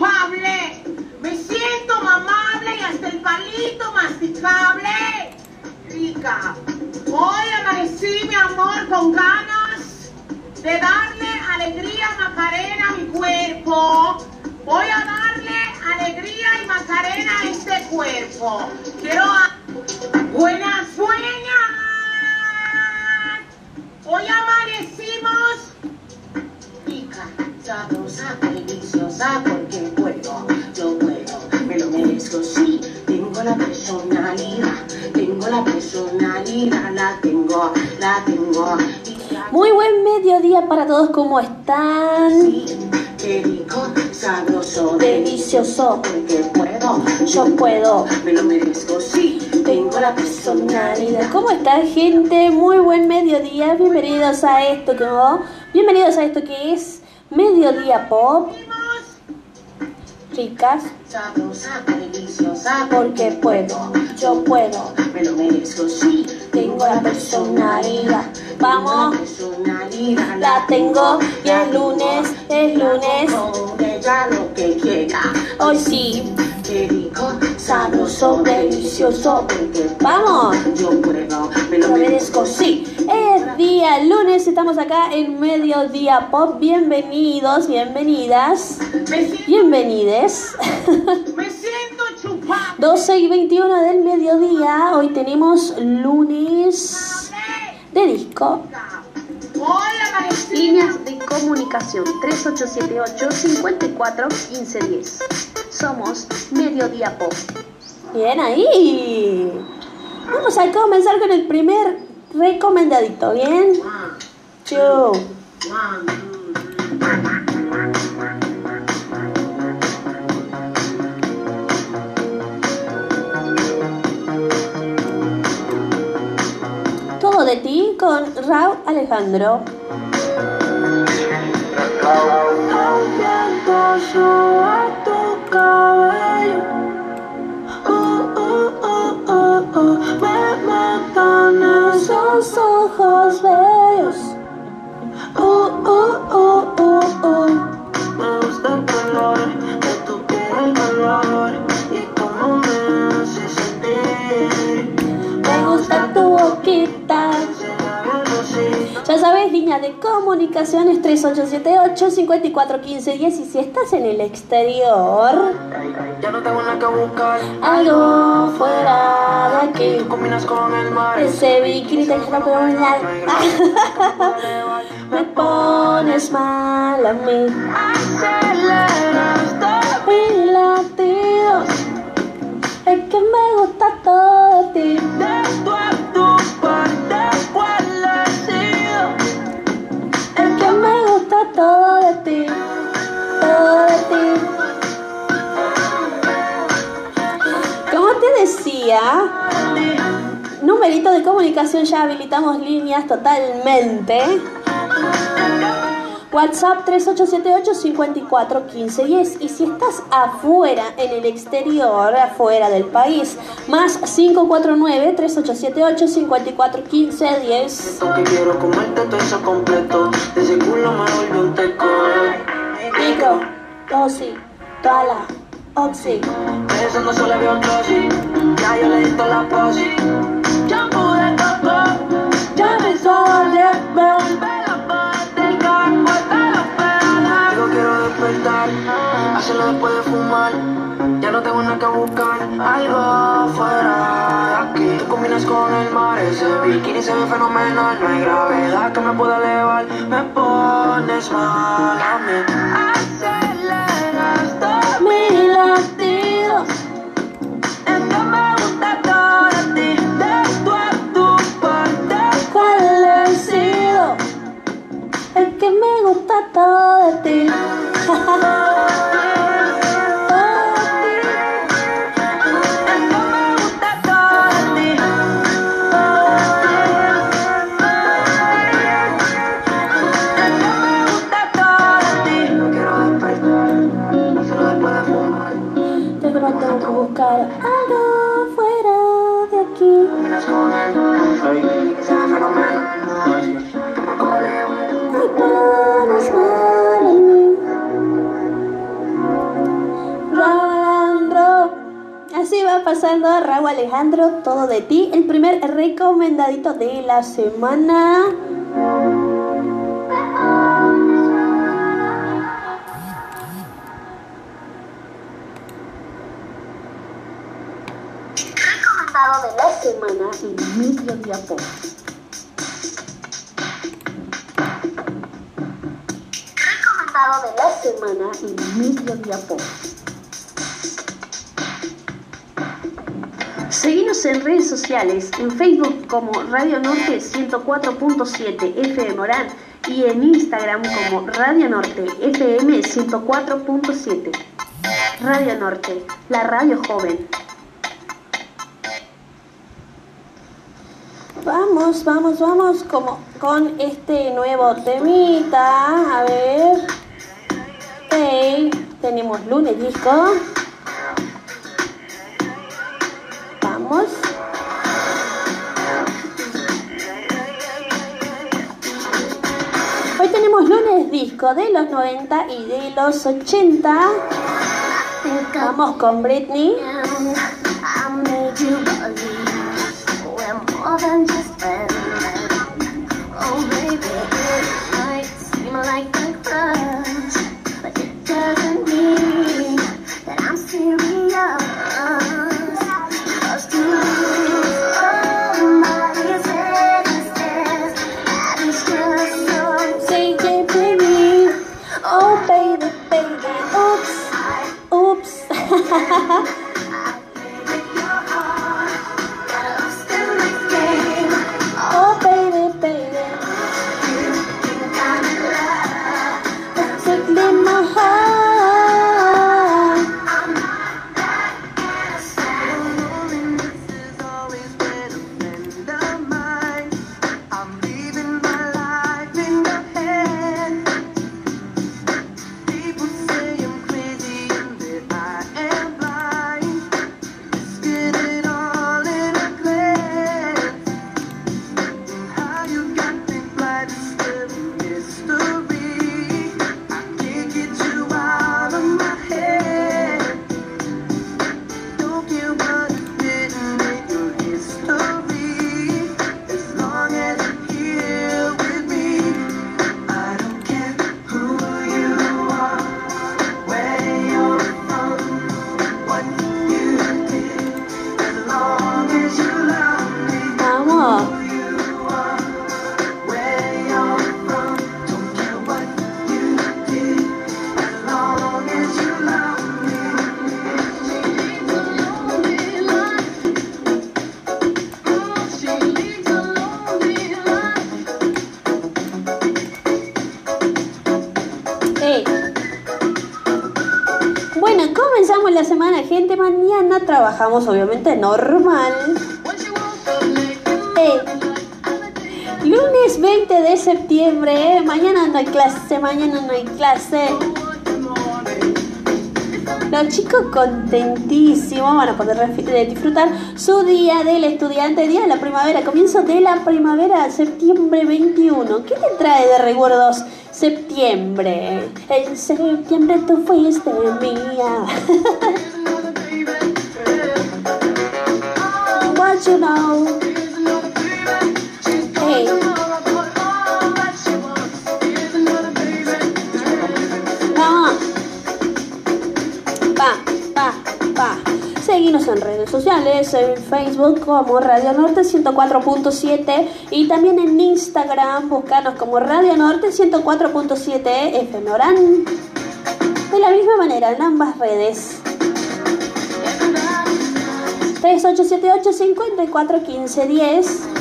Me siento mamable y hasta el palito masticable. Rica. Hoy amanecí, mi amor, con ganas de darle alegría Macarena a mi cuerpo. Voy a darle alegría y Macarena a este cuerpo. Quiero buenas sueñas. Hoy amanecimos sabrosa, deliciosa, porque puedo, yo puedo, me lo merezco, sí, tengo la personalidad, tengo la personalidad, la tengo, la tengo. Muy buen mediodía para todos, ¿cómo están? Sí, qué rico, sabroso, Delicioso, porque puedo, yo puedo. me lo merezco, sí, tengo la personalidad. ¿Cómo están, gente? Muy buen mediodía. Bienvenidos a esto que Bienvenidos a esto que es Mediodía Pop. Chicas, porque puedo, yo puedo. me lo merezco, sí, Tengo la personalidad. Vamos, la tengo. Y el lunes, el lunes. Lo que quiera. Hoy sí, sabroso, delicioso. Vamos. yo puedo, me Lo merezco, sí. Es día lunes, estamos acá en Mediodía Pop. Bienvenidos, bienvenidas, bienvenides. me siento chupable. 12 y 21 del mediodía, hoy tenemos lunes de disco. Líneas de comunicación 3878 54 1510. Somos Mediodía Pop. Bien ahí. Vamos a comenzar con el primer recomendadito, ¿bien? One, con Raúl Alejandro. esos ojos bellos. Uh, uh, uh, uh, uh. Me gusta el color de tu piel, el color y cómo me hace sentir. Me gusta tu boquita. Ya sabes, línea de comunicaciones 3878 54 15 10 y si estás en el exterior, Ya no tengo nada que buscar. algo fuera de aquí. Tú combinas con el mar. Ese bikini te preguntar. Me pones mal a mí. Aceleras todo. Mis latidos. Es que me gusta todo todo de ti. Todo de ti. Como te decía, numerito de comunicación ya habilitamos líneas totalmente. WhatsApp 3878 54 15 10 y si estás afuera en el exterior, afuera del país, más 549 3878 54 15 10. Aunque quiero comerte todo eso completo. De ese culo me volvió un teco. Micro, dosis, toala, oxi. Eso veo un trozi. Ya yo le di la posi. De coco. Ya me sale, me vuelve hacerlo después de fumar. Ya no tengo nada que buscar, algo fuera de aquí. Tú combinas con el mar, ese bikini se ve fenomenal. No hay gravedad que me pueda elevar, me pones mal a mí. Aceleras todo Mi latido, es que me gusta todo de ti, de tu a tu parte. ¿cuál he sido? Es que me gusta todo de ti. Pasando Raúl Alejandro, todo de ti, el primer recomendadito de la semana. Recomendado de la semana en Mediodía Pop. Recomendado de la semana en Mediodía Pop. Seguimos en redes sociales, en Facebook como Radio Norte 104.7 FM Morán y en Instagram como Radio Norte FM 104.7. Radio Norte, la radio joven. Vamos, vamos, vamos como con este nuevo temita. A ver. Hey, tenemos lunes disco. Disco de los 90 y de los 80. Vamos con Britney. Oh, baby, it might seem like a crush, Oops. oh, trabajamos, obviamente, normal. Ey. Lunes 20 de septiembre. ¿eh? Mañana no hay clase, mañana no hay clase. Los chicos contentísimos van a poder disfrutar su día del estudiante, día de la primavera, comienzo de la primavera, septiembre 21. ¿Qué te trae de recuerdos septiembre? En septiembre tú fuiste mía. Hey. Vamos. Pa, pa, pa. Seguinos en redes sociales, en Facebook como Radio Norte 104.7 y también en Instagram, buscanos como Radio Norte 104.7 FM Orán. De la misma manera en ambas redes. 3878 54 15 10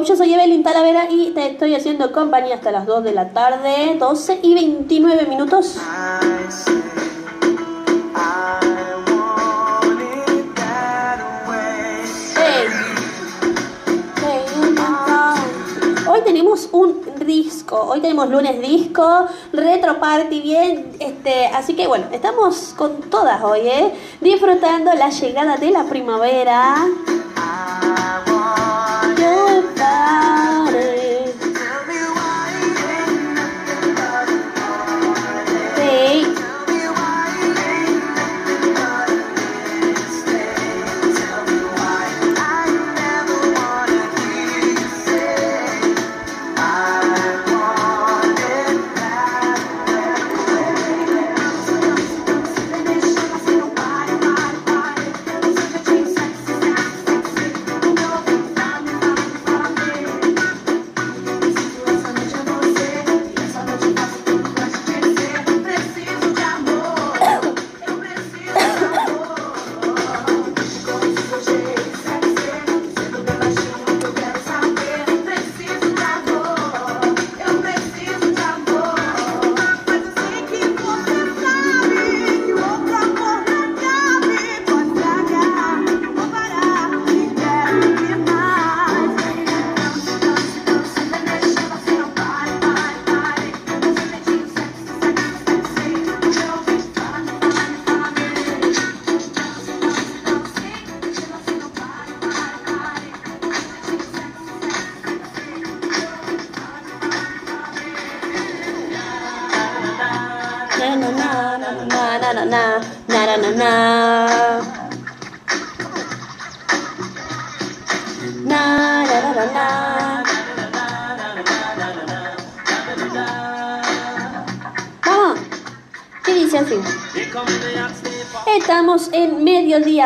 Pop. Yo soy Evelyn Talavera y te estoy haciendo compañía hasta las 2 de la tarde, 12 y 29 minutos. Hoy tenemos un disco, hoy tenemos lunes disco, retro party bien, este, así que bueno, estamos con todas hoy, ¿eh? disfrutando la llegada de la primavera. about it.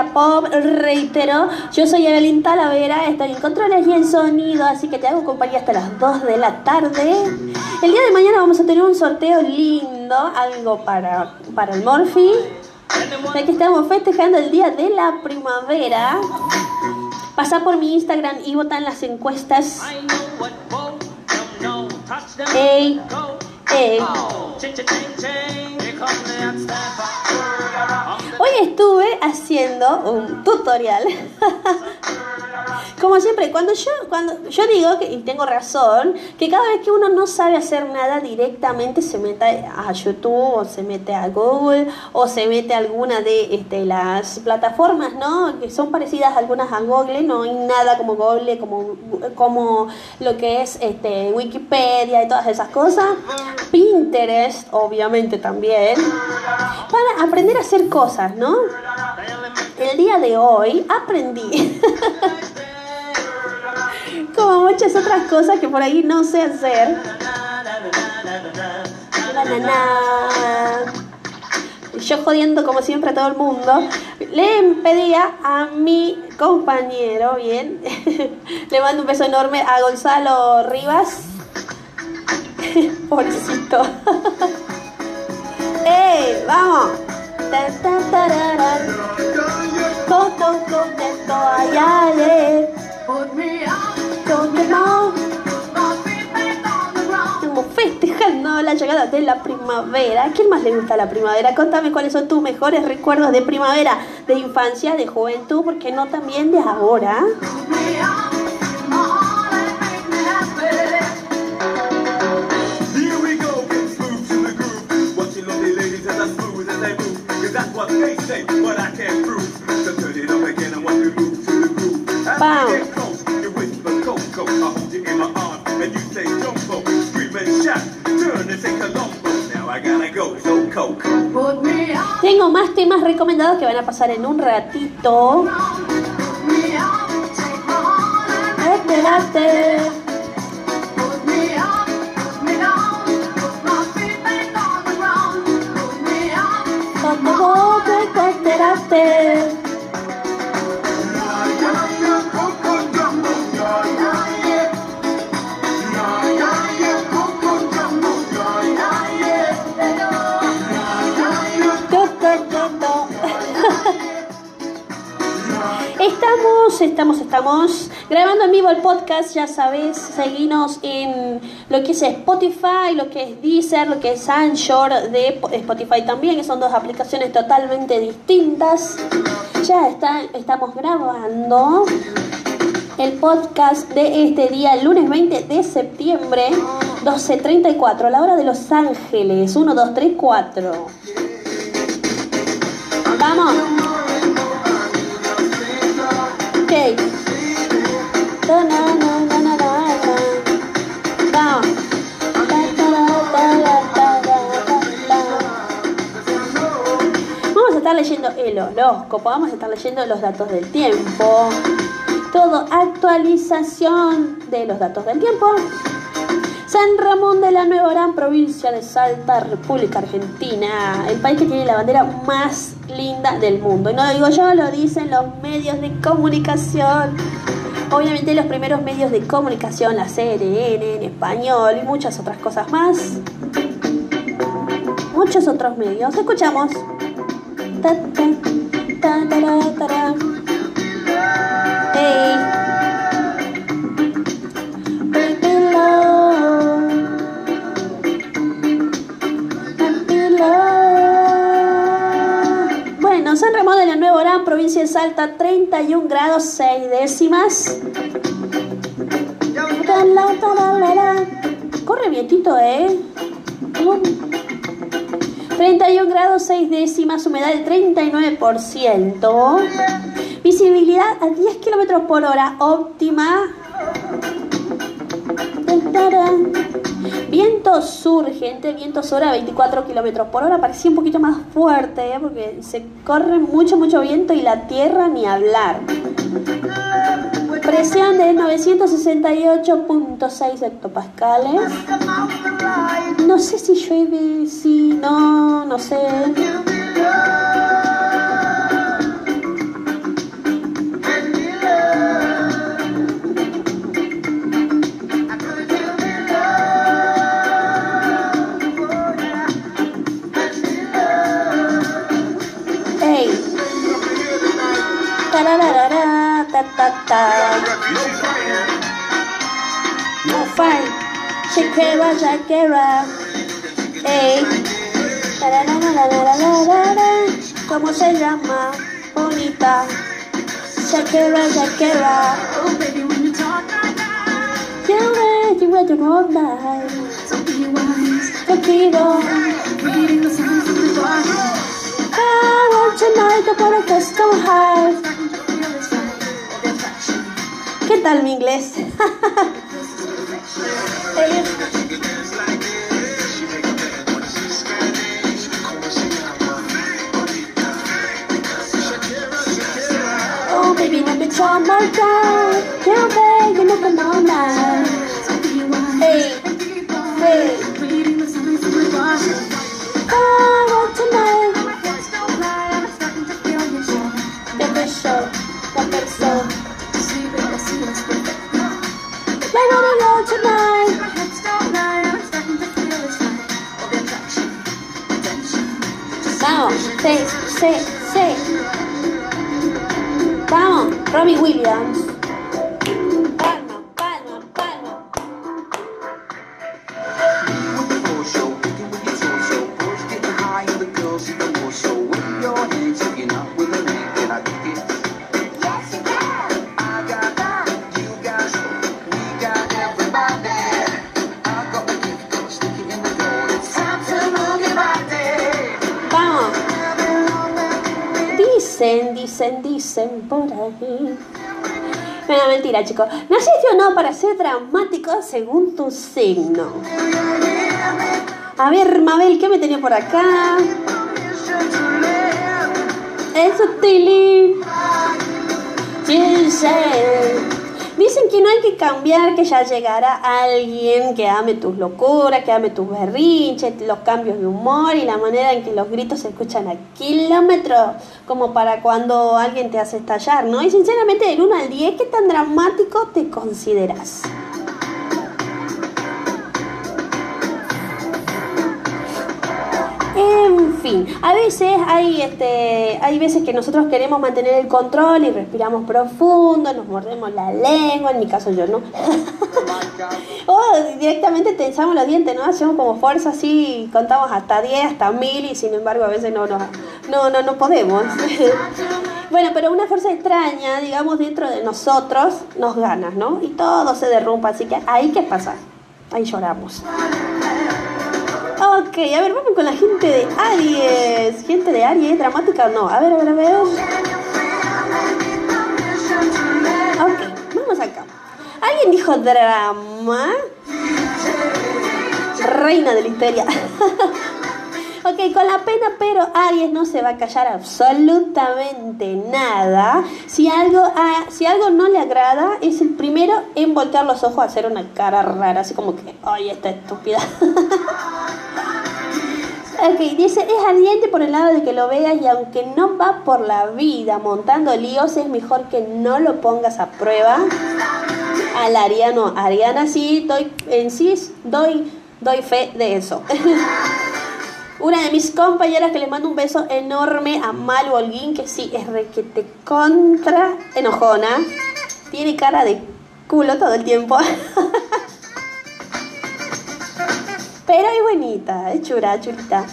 Pop, reitero, yo soy Evelyn Talavera, estoy en controles y en sonido, así que te hago compañía hasta las 2 de la tarde. El día de mañana vamos a tener un sorteo lindo, algo para, para el Morphy, ya que estamos festejando el día de la primavera. Pasa por mi Instagram y vota en las encuestas. Ey, Hoy estuve haciendo un tutorial. Como siempre, cuando yo, cuando yo digo que, y tengo razón, que cada vez que uno no sabe hacer nada directamente se mete a YouTube o se mete a Google o se mete a alguna de este, las plataformas, ¿no? Que son parecidas algunas a Google, no hay nada como Google, como, como lo que es este, Wikipedia y todas esas cosas. Pinterest, obviamente también, para aprender a hacer cosas, ¿no? El día de hoy aprendí, como muchas otras cosas que por ahí no sé hacer. Yo jodiendo como siempre a todo el mundo, le pedía a mi compañero, bien, le mando un beso enorme a Gonzalo Rivas, pobrecito. ¡Ey! ¡Vamos! Con, esto festejando la llegada de la primavera. ¿A quién más le gusta la primavera? Contame cuáles son tus mejores recuerdos de primavera, de infancia, de juventud, porque no también de ahora. Recomendados que van a pasar en un ratito. Espérate. Estamos, grabando en vivo el podcast, ya sabes, seguinos en lo que es Spotify, lo que es Deezer, lo que es Anchor de Spotify también, que son dos aplicaciones totalmente distintas. Ya está, estamos grabando el podcast de este día, el lunes 20 de septiembre, 12.34, la hora de Los Ángeles, 1, 2, 3, 4. Vamos. Ok. Vamos. A estar leyendo el horóscopo, vamos a estar leyendo los datos del tiempo. Todo actualización de los datos del tiempo. San Ramón de la Nueva Orán, provincia de Salta, República Argentina, el país que tiene la bandera más linda del mundo. Y no lo digo yo, lo dicen los medios de comunicación. Obviamente los primeros medios de comunicación, la CNN en español y muchas otras cosas más. Muchos otros medios. Escuchamos. Provincia de Salta, 31 grados 6 décimas. Corre vientito, ¿eh? 31 grados 6 décimas, humedad del 39%. Visibilidad a 10 kilómetros por hora, óptima. Tarán. Viento sur, gente, viento sur a 24 kilómetros por hora. Parecía un poquito más fuerte, ¿eh? porque se corre mucho, mucho viento y la tierra ni hablar. Presión de 968.6 hectopascales. No sé si llueve, si no, no sé. Ta. No fight. Shakira, Shakira. Ey. ¿Cómo se llama? Bonita. Shakira, Shakira. Oh, baby, when you talk like that, You ready, you ready, all night. don't be wise. Shakira. Reading the signs of the body. I want tonight to put a kiss so ¿Qué tal mi inglés? oh baby, on my. Hey, sí. Vamos, Robbie Williams. Mentira, chicos. ¿Naciste o no para ser dramático según tu signo? A ver, Mabel, ¿qué me tenía por acá? Eso, Tilly. Dicen que no hay que cambiar, que ya llegará alguien que ame tus locuras, que ame tus berrinches, los cambios de humor y la manera en que los gritos se escuchan a kilómetros, como para cuando alguien te hace estallar, ¿no? Y sinceramente, del 1 al 10, ¿qué tan dramático te consideras? Fin, a veces hay, este, hay veces que nosotros queremos mantener el control y respiramos profundo, nos mordemos la lengua, en mi caso yo no. o directamente tensamos los dientes, ¿no? Hacemos como fuerza así, contamos hasta 10, hasta 1000 y sin embargo a veces no, no, no, no, no podemos. bueno, pero una fuerza extraña, digamos, dentro de nosotros nos gana, ¿no? Y todo se derrumba, así que ahí qué pasa, ahí lloramos. Ok, a ver, vamos con la gente de Aries. Gente de Aries, dramática no. A ver, a ver, a ver. Ok, vamos acá. ¿Alguien dijo drama? Reina de la histeria. ok, con la pena, pero Aries no se va a callar absolutamente nada. Si algo, si algo no le agrada, es el primero en voltear los ojos a hacer una cara rara, así como que, ay, esta estúpida. Ok, dice, es ardiente por el lado de que lo veas y aunque no va por la vida montando líos, es mejor que no lo pongas a prueba. Al Ariano, Ariana sí, doy, en sí doy, doy fe de eso. Una de mis compañeras que le mando un beso enorme a Malu Holguín, que sí, es requete contra enojona. Tiene cara de culo todo el tiempo. Pero es bonita, es chura, chulita.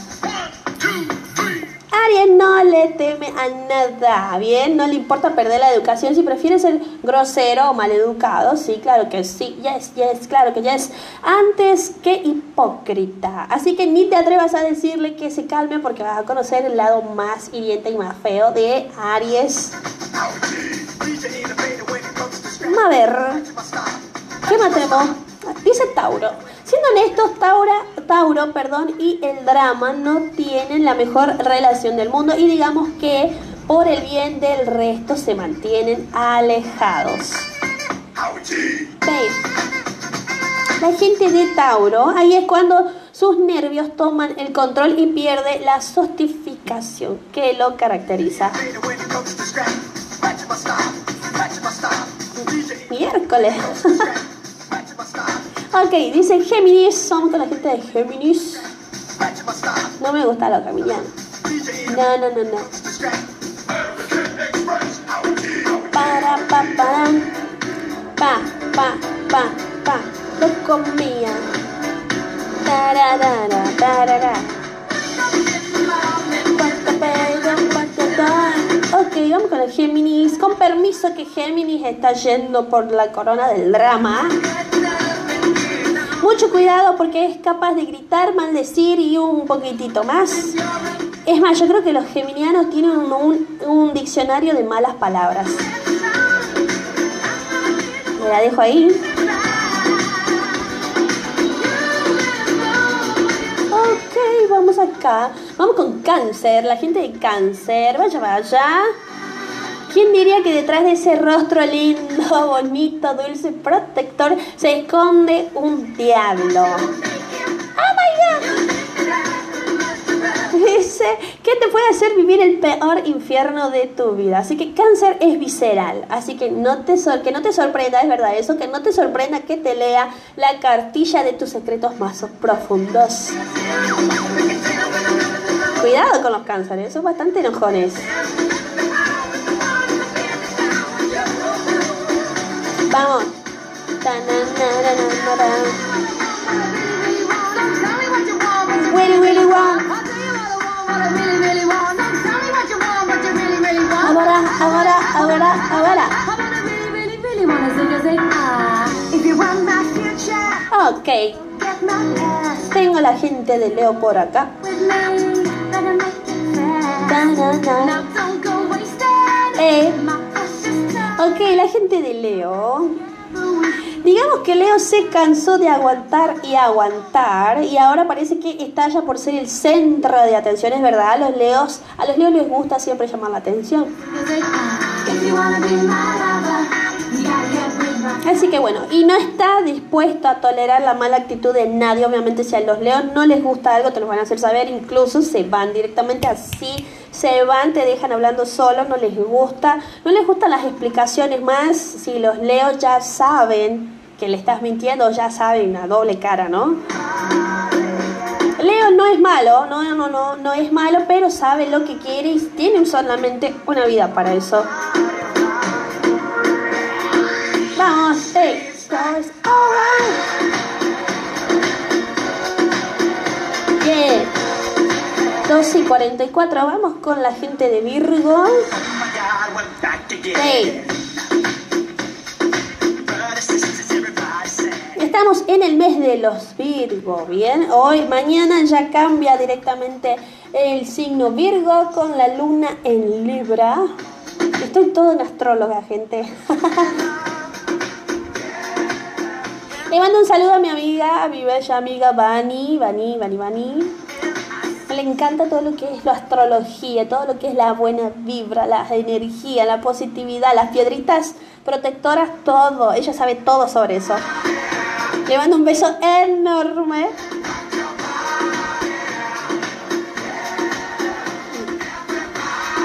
Aries no le teme a nada, ¿bien? No le importa perder la educación. Si prefiere ser grosero o maleducado, sí, claro que sí, yes, yes, claro que yes. Antes que hipócrita. Así que ni te atrevas a decirle que se calme porque vas a conocer el lado más hiriente y más feo de Aries. A ver, ¿qué más? Dice Tauro. Siendo honestos, Taura, Tauro perdón, y el drama no tienen la mejor relación del mundo y digamos que por el bien del resto se mantienen alejados. ¿Veis? La gente de Tauro, ahí es cuando sus nervios toman el control y pierde la sostificación que lo caracteriza. Miércoles. ok, dice Géminis. Vamos con la gente de Géminis. No me gusta los geminianos. No, no, no, no. Para, pa, para. Pa, pa, pa, pa. Loco mía. Tararara, tarara. Ok, vamos con el Géminis. Con permiso que Géminis está yendo por la corona del drama. Mucho cuidado porque es capaz de gritar, maldecir y un poquitito más. Es más, yo creo que los geminianos tienen un, un- diccionario de malas palabras. Me la dejo ahí. Ok, vamos acá. Vamos con cáncer. La gente de cáncer. Vaya, vaya. ¿Quién diría que detrás de ese rostro lindo, bonito, dulce, protector se esconde un diablo? ¡Oh my god! Dice que te puede hacer vivir el peor infierno de tu vida. Así que cáncer es visceral. Así que no te sor- que no te sorprenda, es verdad eso, que no te sorprenda que te lea la cartilla de tus secretos más profundos. Cuidado con los cánceres, son bastante enojones. Vamos. Willy. Ahora, ahora, ahora, ahora. Ok, tengo la gente de Leo por acá. Eh, ok, la gente de Leo. Digamos que Leo se cansó de aguantar y aguantar y ahora parece que estalla por ser el centro de atención, es verdad. A los Leos, a los Leos les gusta siempre llamar la atención. Así que bueno, y no está dispuesto a tolerar la mala actitud de nadie. Obviamente, si a los leos no les gusta algo, te lo van a hacer saber. Incluso se van directamente así, se van, te dejan hablando solo, no les gusta. No les gustan las explicaciones más. Si los leos ya saben que le estás mintiendo, ya saben, a doble cara, ¿no? Leo no es malo, no, no, no, no es malo, pero sabe lo que quiere y tiene solamente una vida para eso. Vamos, hey. 12 y 44, vamos con la gente de Virgo. Hey. Estamos en el mes de los Virgo, ¿bien? Hoy, mañana ya cambia directamente el signo Virgo con la luna en Libra. Estoy todo en astróloga, gente. Le mando un saludo a mi amiga, a mi bella amiga Vani, Vani, Vani, Vani. Le encanta todo lo que es la astrología, todo lo que es la buena vibra, la energía, la positividad, las piedritas protectoras, todo. Ella sabe todo sobre eso. Le mando un beso enorme.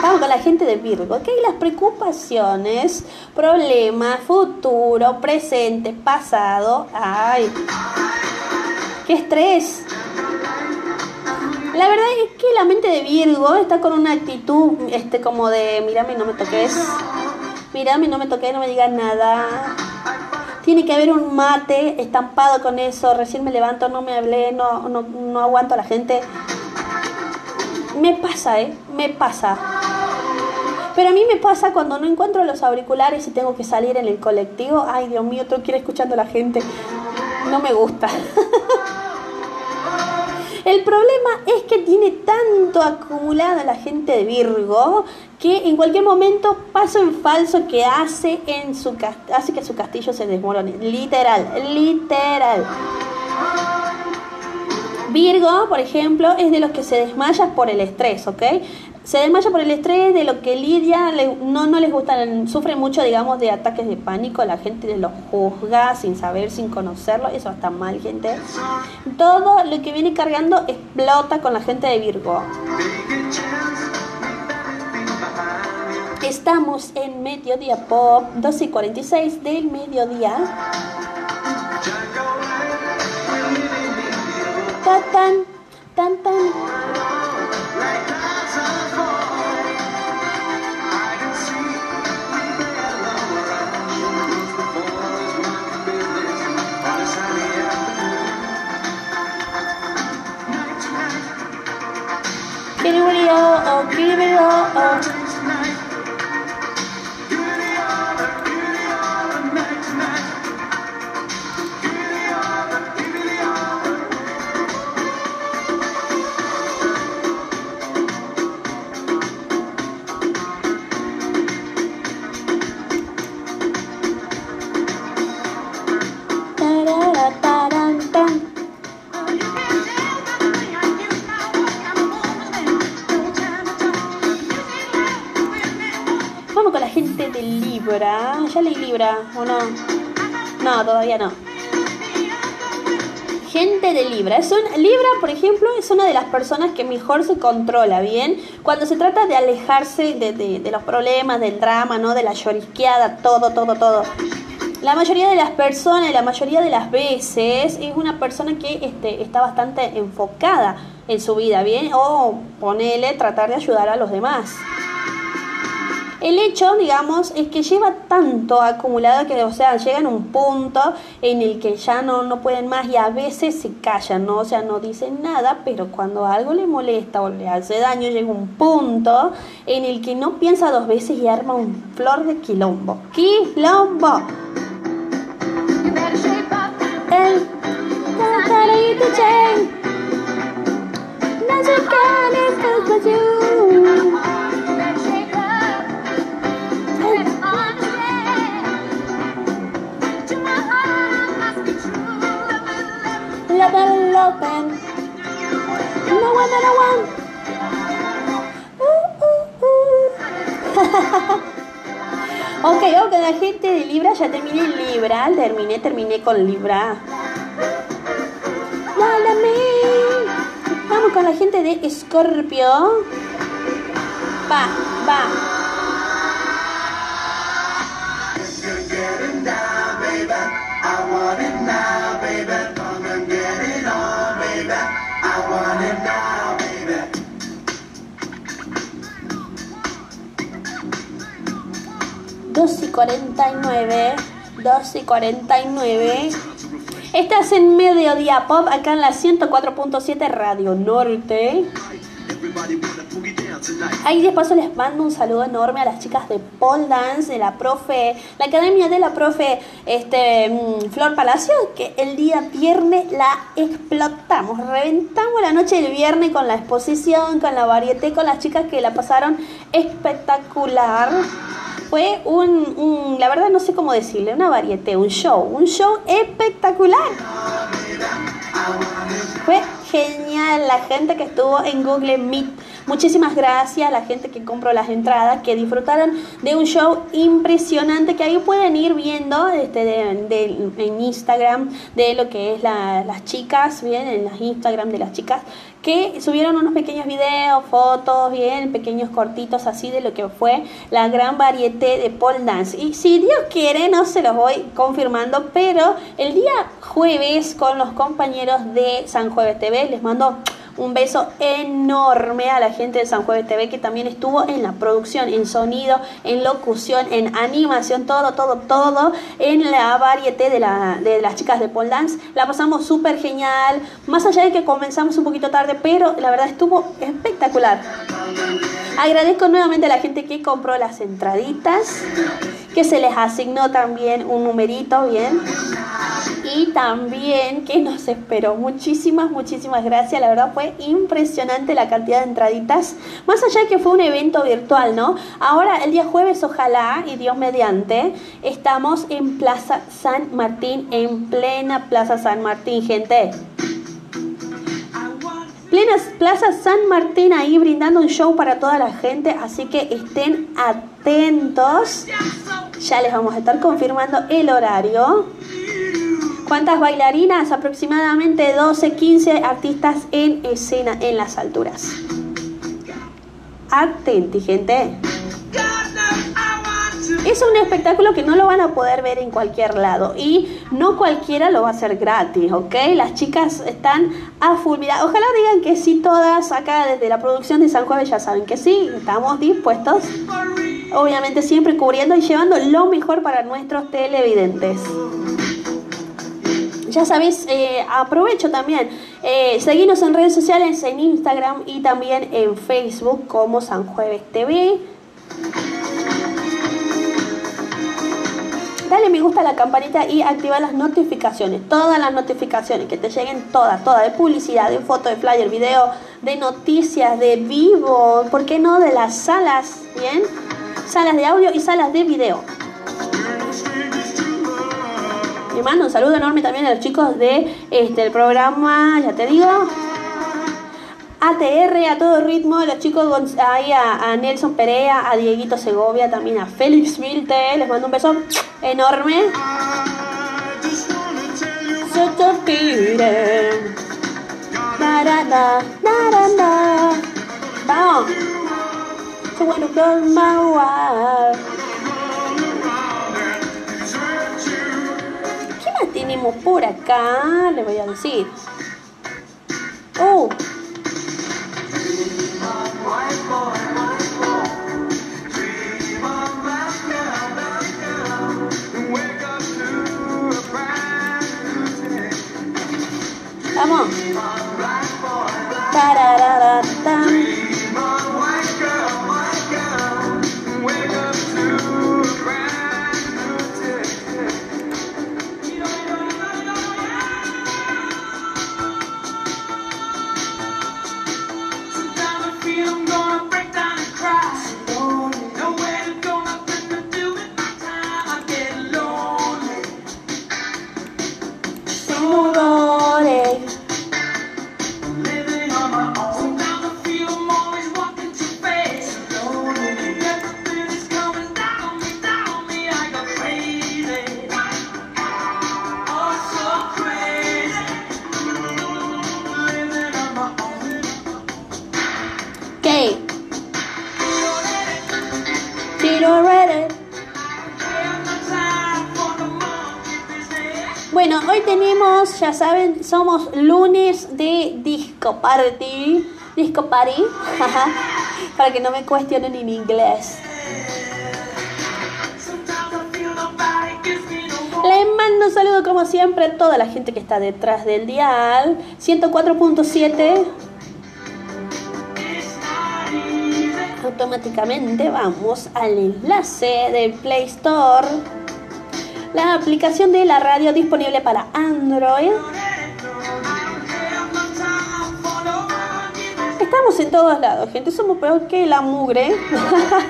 Vamos con la gente de Virgo. ¿Qué hay las preocupaciones, problemas, futuro, presente, pasado? ¡Ay! ¡Qué estrés! La verdad es que la mente de Virgo está con una actitud este como de mírame no me toques. Mírame no me toques, no me digas nada. Tiene que haber un mate estampado con eso. Recién me levanto, no me hablé, no, no, no aguanto a la gente. Me pasa, ¿eh? Me pasa. Pero a mí me pasa cuando no encuentro los auriculares y tengo que salir en el colectivo. Ay, Dios mío, que ir escuchando a la gente. No me gusta. El problema es que tiene tanto acumulada la gente de Virgo que en cualquier momento paso en falso que hace, en su, hace que su castillo se desmorone. Literal, literal. Virgo, por ejemplo, es de los que se desmaya por el estrés, ¿ok? Se desmaya por el estrés, de lo que lidia, no, no les gustan, sufren mucho, digamos, de ataques de pánico, la gente los juzga sin saber, sin conocerlo, eso está mal, gente. Todo lo que viene cargando explota con la gente de Virgo. Estamos en Mediodía Pop, 12 y 46 del mediodía. Ta tan, tan tan. Kiribiri, oh, oh, kiribiri, oh, oh. Libra. ¿Ya leí Libra o no? No, todavía no. Gente de Libra. Es Libra, por ejemplo, es una de las personas que mejor se controla, ¿bien? Cuando se trata de alejarse de los problemas, del drama, ¿no? De la llorisqueada, todo, todo, todo. La mayoría de las personas, la mayoría de las veces, es una persona que este, está bastante enfocada en su vida, ¿bien? O ponele tratar de ayudar a los demás. El hecho, digamos, es que lleva tanto acumulado que, o sea, llegan a un punto en el que ya no, no pueden más y a veces se callan, ¿no? O sea, no dicen nada, pero cuando algo le molesta o le hace daño, llega un punto en el que no piensa dos veces y arma un flor de quilombo. ¡Quilombo! El open. No one I want. Uh, uh, uh. la gente de Libra. Ya terminé Libra. Terminé, terminé con Libra. Dale. Vamos con la gente de Escorpio. Va, va. I want baby. 2 y 49. 2 y 49. Estás en Mediodía Pop, acá en la 104.7 Radio Norte. Ahí de paso les mando un saludo enorme a las chicas de Pole Dance, de la profe, la academia de la profe este, mm, Flor Palacio, que el día viernes la explotamos, reventamos la noche del viernes con la exposición, con la varieté, con las chicas que la pasaron espectacular. Fue un, un- la verdad no sé cómo decirle, una varieté, un show, un show espectacular. Fue genial la gente que estuvo en Google Meet. Muchísimas gracias a la gente que compró las entradas, que disfrutaron de un show impresionante que ahí pueden ir viendo este, de- en Instagram de lo que es la- las chicas, bien, en las Instagram de las chicas, que subieron unos pequeños videos, fotos, bien, pequeños cortitos así de lo que fue la gran varieté de pole dance. Y si Dios quiere, no se los voy confirmando, pero el día jueves con los compañeros de San Jueves TV les mando un beso enorme a la gente de San Jueves TV que también estuvo en la producción, en sonido, en locución, en animación, todo, todo, todo en la la, de las chicas de pole dance. La pasamos súper genial, más allá de que comenzamos un poquito tarde, pero la verdad estuvo espectacular. Agradezco nuevamente a la gente que compró las entraditas, que se les asignó también un numerito, bien. Y también que nos esperó. Muchísimas, muchísimas gracias. La verdad fue impresionante la cantidad de entraditas. Más allá de que fue un evento virtual, ¿no? Ahora, el día jueves, ojalá, y Dios mediante, estamos en Plaza San Martín, en plena Plaza San Martín, gente. Plena Plaza San Martín ahí brindando un show para toda la gente, así que estén atentos. Ya les vamos a estar confirmando el horario. ¿Cuántas bailarinas? Aproximadamente 12, 15 artistas en escena en las alturas. Atenti, gente. Es un espectáculo que no lo van a poder ver en cualquier lado y no cualquiera lo va a hacer gratis, ¿ok? Las chicas están a full. Mira, ojalá digan que sí todas acá desde la producción de San Jueves ya saben que sí, estamos dispuestos. Obviamente siempre cubriendo y llevando lo mejor para nuestros televidentes. Ya sabéis, eh, aprovecho también, eh, seguirnos en redes sociales, en Instagram y también en Facebook como San Jueves TV. Dale me gusta a la campanita y activa las notificaciones, todas las notificaciones, que te lleguen todas, todas, de publicidad, de foto, de flyer, video, de noticias, de vivo, ¿por qué no? De las salas, ¿bien? Salas de audio y salas de video. Le mando un saludo enorme también a los chicos de este el programa, ya te digo, ATR a todo ritmo, los chicos ahí a, Nelson Perea, a Dieguito Segovia, también a Félix Milte, les mando un beso enorme. Vamos. Se wanna blow my wire. ¿Qué más tenemos por acá? Le voy a decir. Oh. Vamos. Tarararatam. party, disco party, para que no me cuestionen en inglés. Les mando un saludo como siempre a toda la gente que está detrás del dial 104.7. Automáticamente vamos al enlace del Play Store, la aplicación de la radio disponible para Android Estamos en todos lados, gente. Somos peor que la mugre.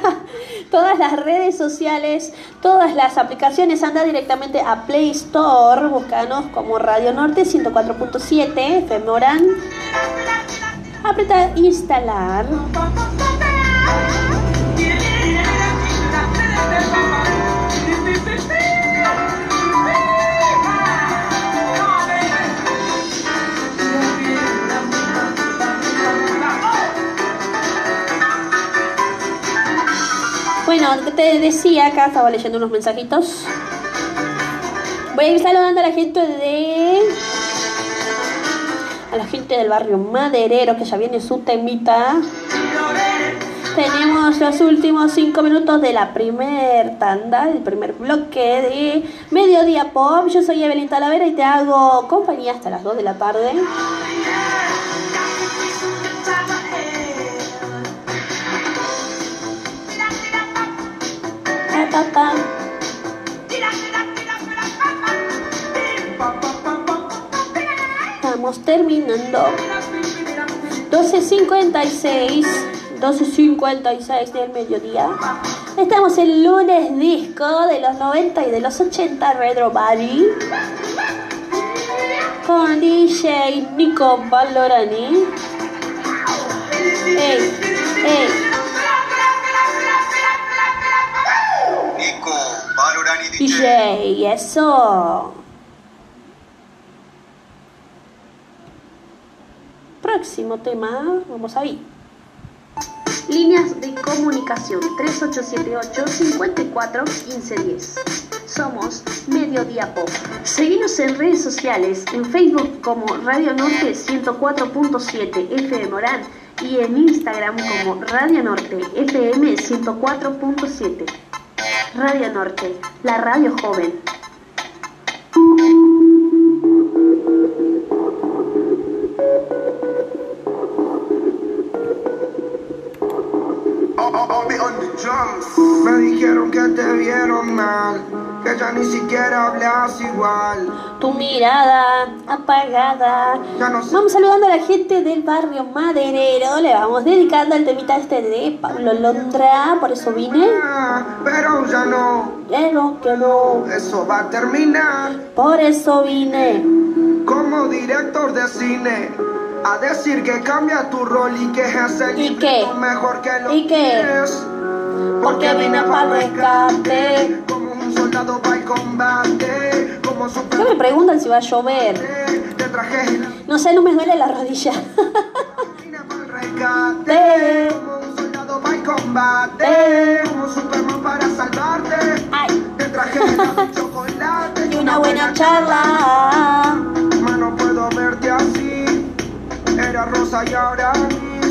todas las redes sociales, todas las aplicaciones, anda directamente a Play Store, búscanos como Radio Norte 104.7, Femoran. Apreta instalar. Bueno, te decía, acá estaba leyendo unos mensajitos. Voy a ir saludando a la gente de. A la gente del barrio Maderero, que ya viene su temita. Tenemos los últimos cinco minutos de la primer tanda, el primer bloque de Mediodía Pop. Yo soy Evelyn Talavera y te hago compañía hasta las 2 de la tarde. Estamos terminando. 12.56. 12.56 del mediodía. Estamos el lunes disco de los 90 y de los 80 Retro Body. Con DJ Nico Valorani. Ey, ey. Valorani DJ, eso. Próximo tema, vamos ahí. Líneas de comunicación 3878 54 1510. Somos Mediodía Pop. Seguimos en redes sociales, en Facebook como Radio Norte 104.7 FM Morán y en Instagram como Radio Norte FM 104.7. Radio Norte, la radio joven. Me dijeron que te vieron mal, que ya ni siquiera hablas igual. Tu mirada apagada. Ya no sé. Vamos saludando a la gente del barrio maderero. Le vamos dedicando el temita este de Pablo Londra. Por eso vine. Pero ya no, Pero que no. eso va a terminar Por eso vine. como director de cine. A decir que cambia tu rol y que es el ¿Y qué? mejor que lo ¿Y qué? tienes. Porque vine para rescate. Un soldado para el combate. Como ¿Qué super me preguntan si va a llover? No sé, no me duele la rodilla. máquina para el rescate. Como un soldado para el combate. Como Superman para salvarte. Ay, Te traje y chocolate. y una buena charla. Ma, no puedo verte así. Era rosa y ahora gris.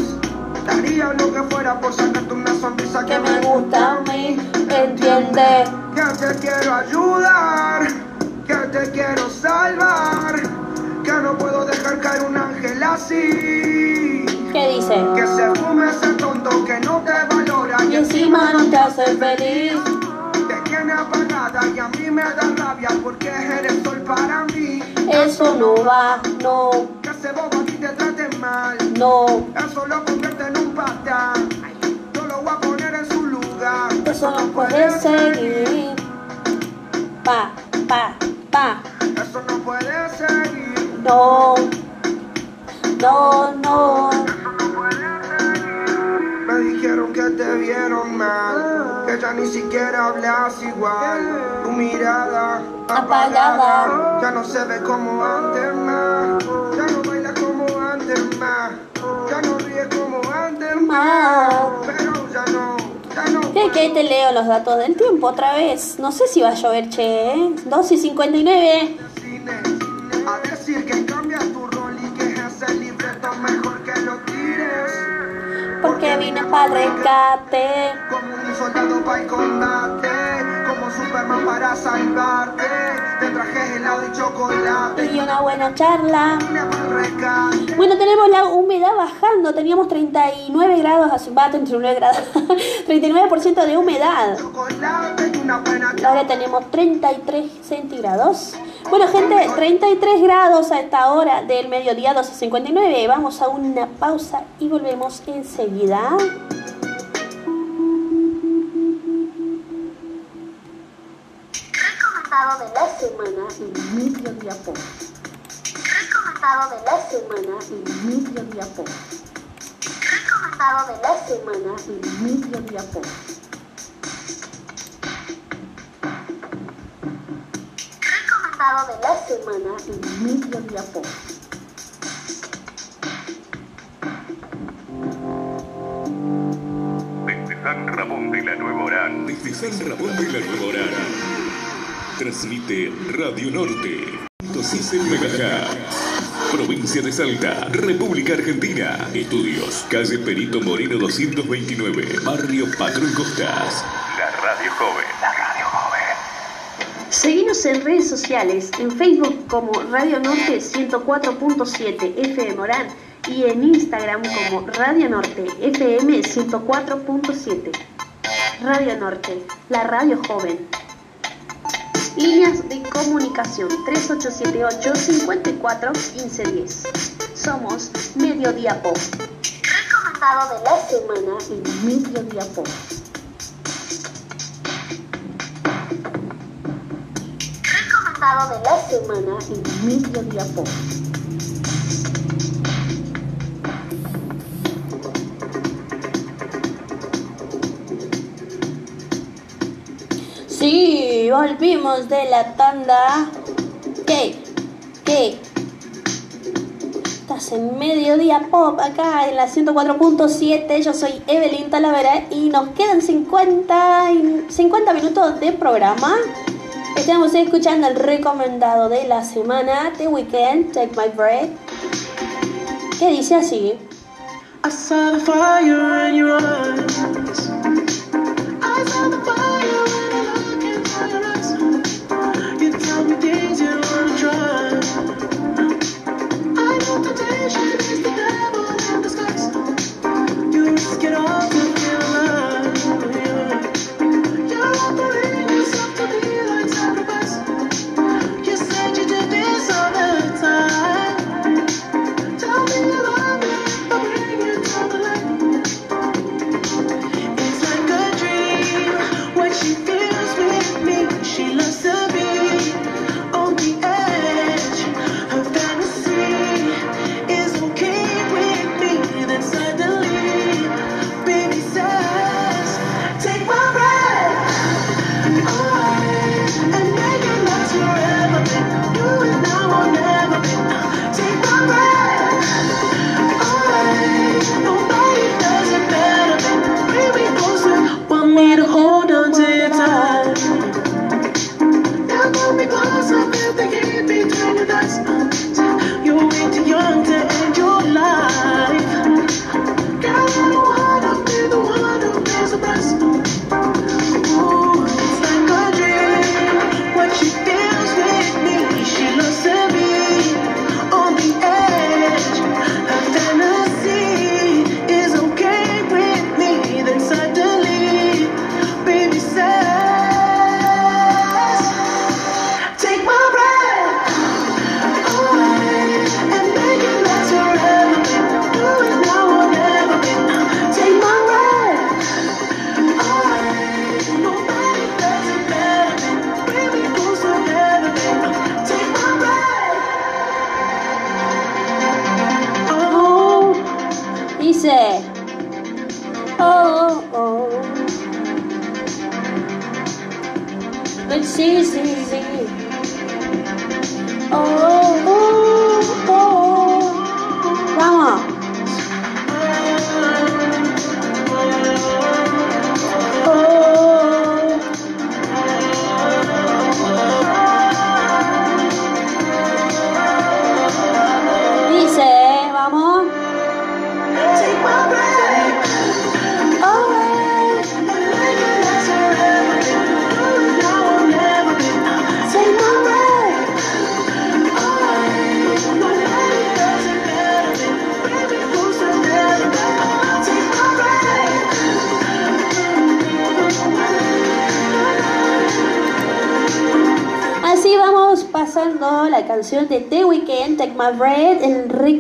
Daría lo que fuera por sacarte una sonrisa Que me gusta a mí, entiende. Que te quiero ayudar. Que te quiero salvar. Que no puedo dejar caer un ángel así. ¿Qué dice? Que se fume ese tonto que no te valora. Y encima no te hace feliz. Te tiene apagada y a mí me da rabia porque eres sol para mí. Eso no va, no, Que ese bobo a ti te trate no. Eso lo convierte en un patán. Yo lo voy a poner en su lugar. Eso no puede seguir. Pa, pa, pa. Eso no puede seguir. No, no, no. Me dijeron que te vieron mal. Que ya ni siquiera hablas igual. Tu mirada Apagada. Ya no se ve como antes más. Ya no antes más. Ya no ríe como antes más. Ah. Pero ya no, ya no. ¿Qué, que te leo los datos del tiempo otra vez? No sé si va a llover, che. ¿eh? 2 y 59. cine a decir que cambia tu rol y que es el libreto mejor que lo tires Porque vine para rescate. como un soldado para el combate como Superman para salvarte. Te traje helado y chocolate. Y una buena charla. Bueno, tenemos la humedad bajando. Teníamos 39 grados, hace va 39 grados. 39% de humedad. Ahora tenemos 33 centígrados. Bueno, gente, 33 grados a esta hora del mediodía 12.59. Vamos a una pausa y volvemos enseguida. Semana en Mediodía Pop. Recomendado de la semana en Mediodía Pop. Recomendado de la semana en Mediodía Pop. Recomendado de la semana en Mediodía Pop. Desde San Ramón de la Nueva Orán. Desde San Ramón de la Nueva Orán. Transmite Radio Norte. 106 MHz. Provincia de Salta, República Argentina. Estudios, calle Perito Moreno 229, Barrio Patrón Costas. La Radio Joven. La Radio Joven. Seguimos en redes sociales, en Facebook como Radio Norte 104.7 FM Orán y en Instagram como Radio Norte FM 104.7. Radio Norte, la radio joven. Líneas de comunicación 3878 54 1510. Somos Mediodía Pop. Recomendado de la semana en Mediodía Pop. Recomendado de la semana en Mediodía Pop. Sí, volvimos de la tanda. ¿Qué? ¿Qué? Estás en Mediodía Pop acá en la 104.7. Yo soy Evelyn Talavera y nos quedan 50, y- 50 minutos de programa. Estamos escuchando el recomendado de la semana, The Weekend, Take My Breath. Que dice así. I know temptation is the devil in disguise. You risk it all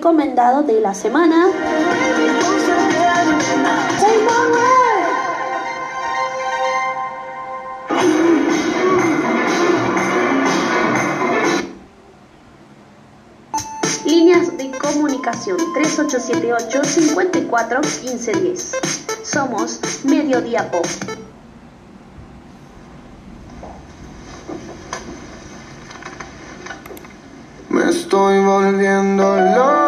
recomendado de la semana. Líneas de comunicación 3878 54 1510. Somos Mediodía Pop. Me estoy volviendo loco.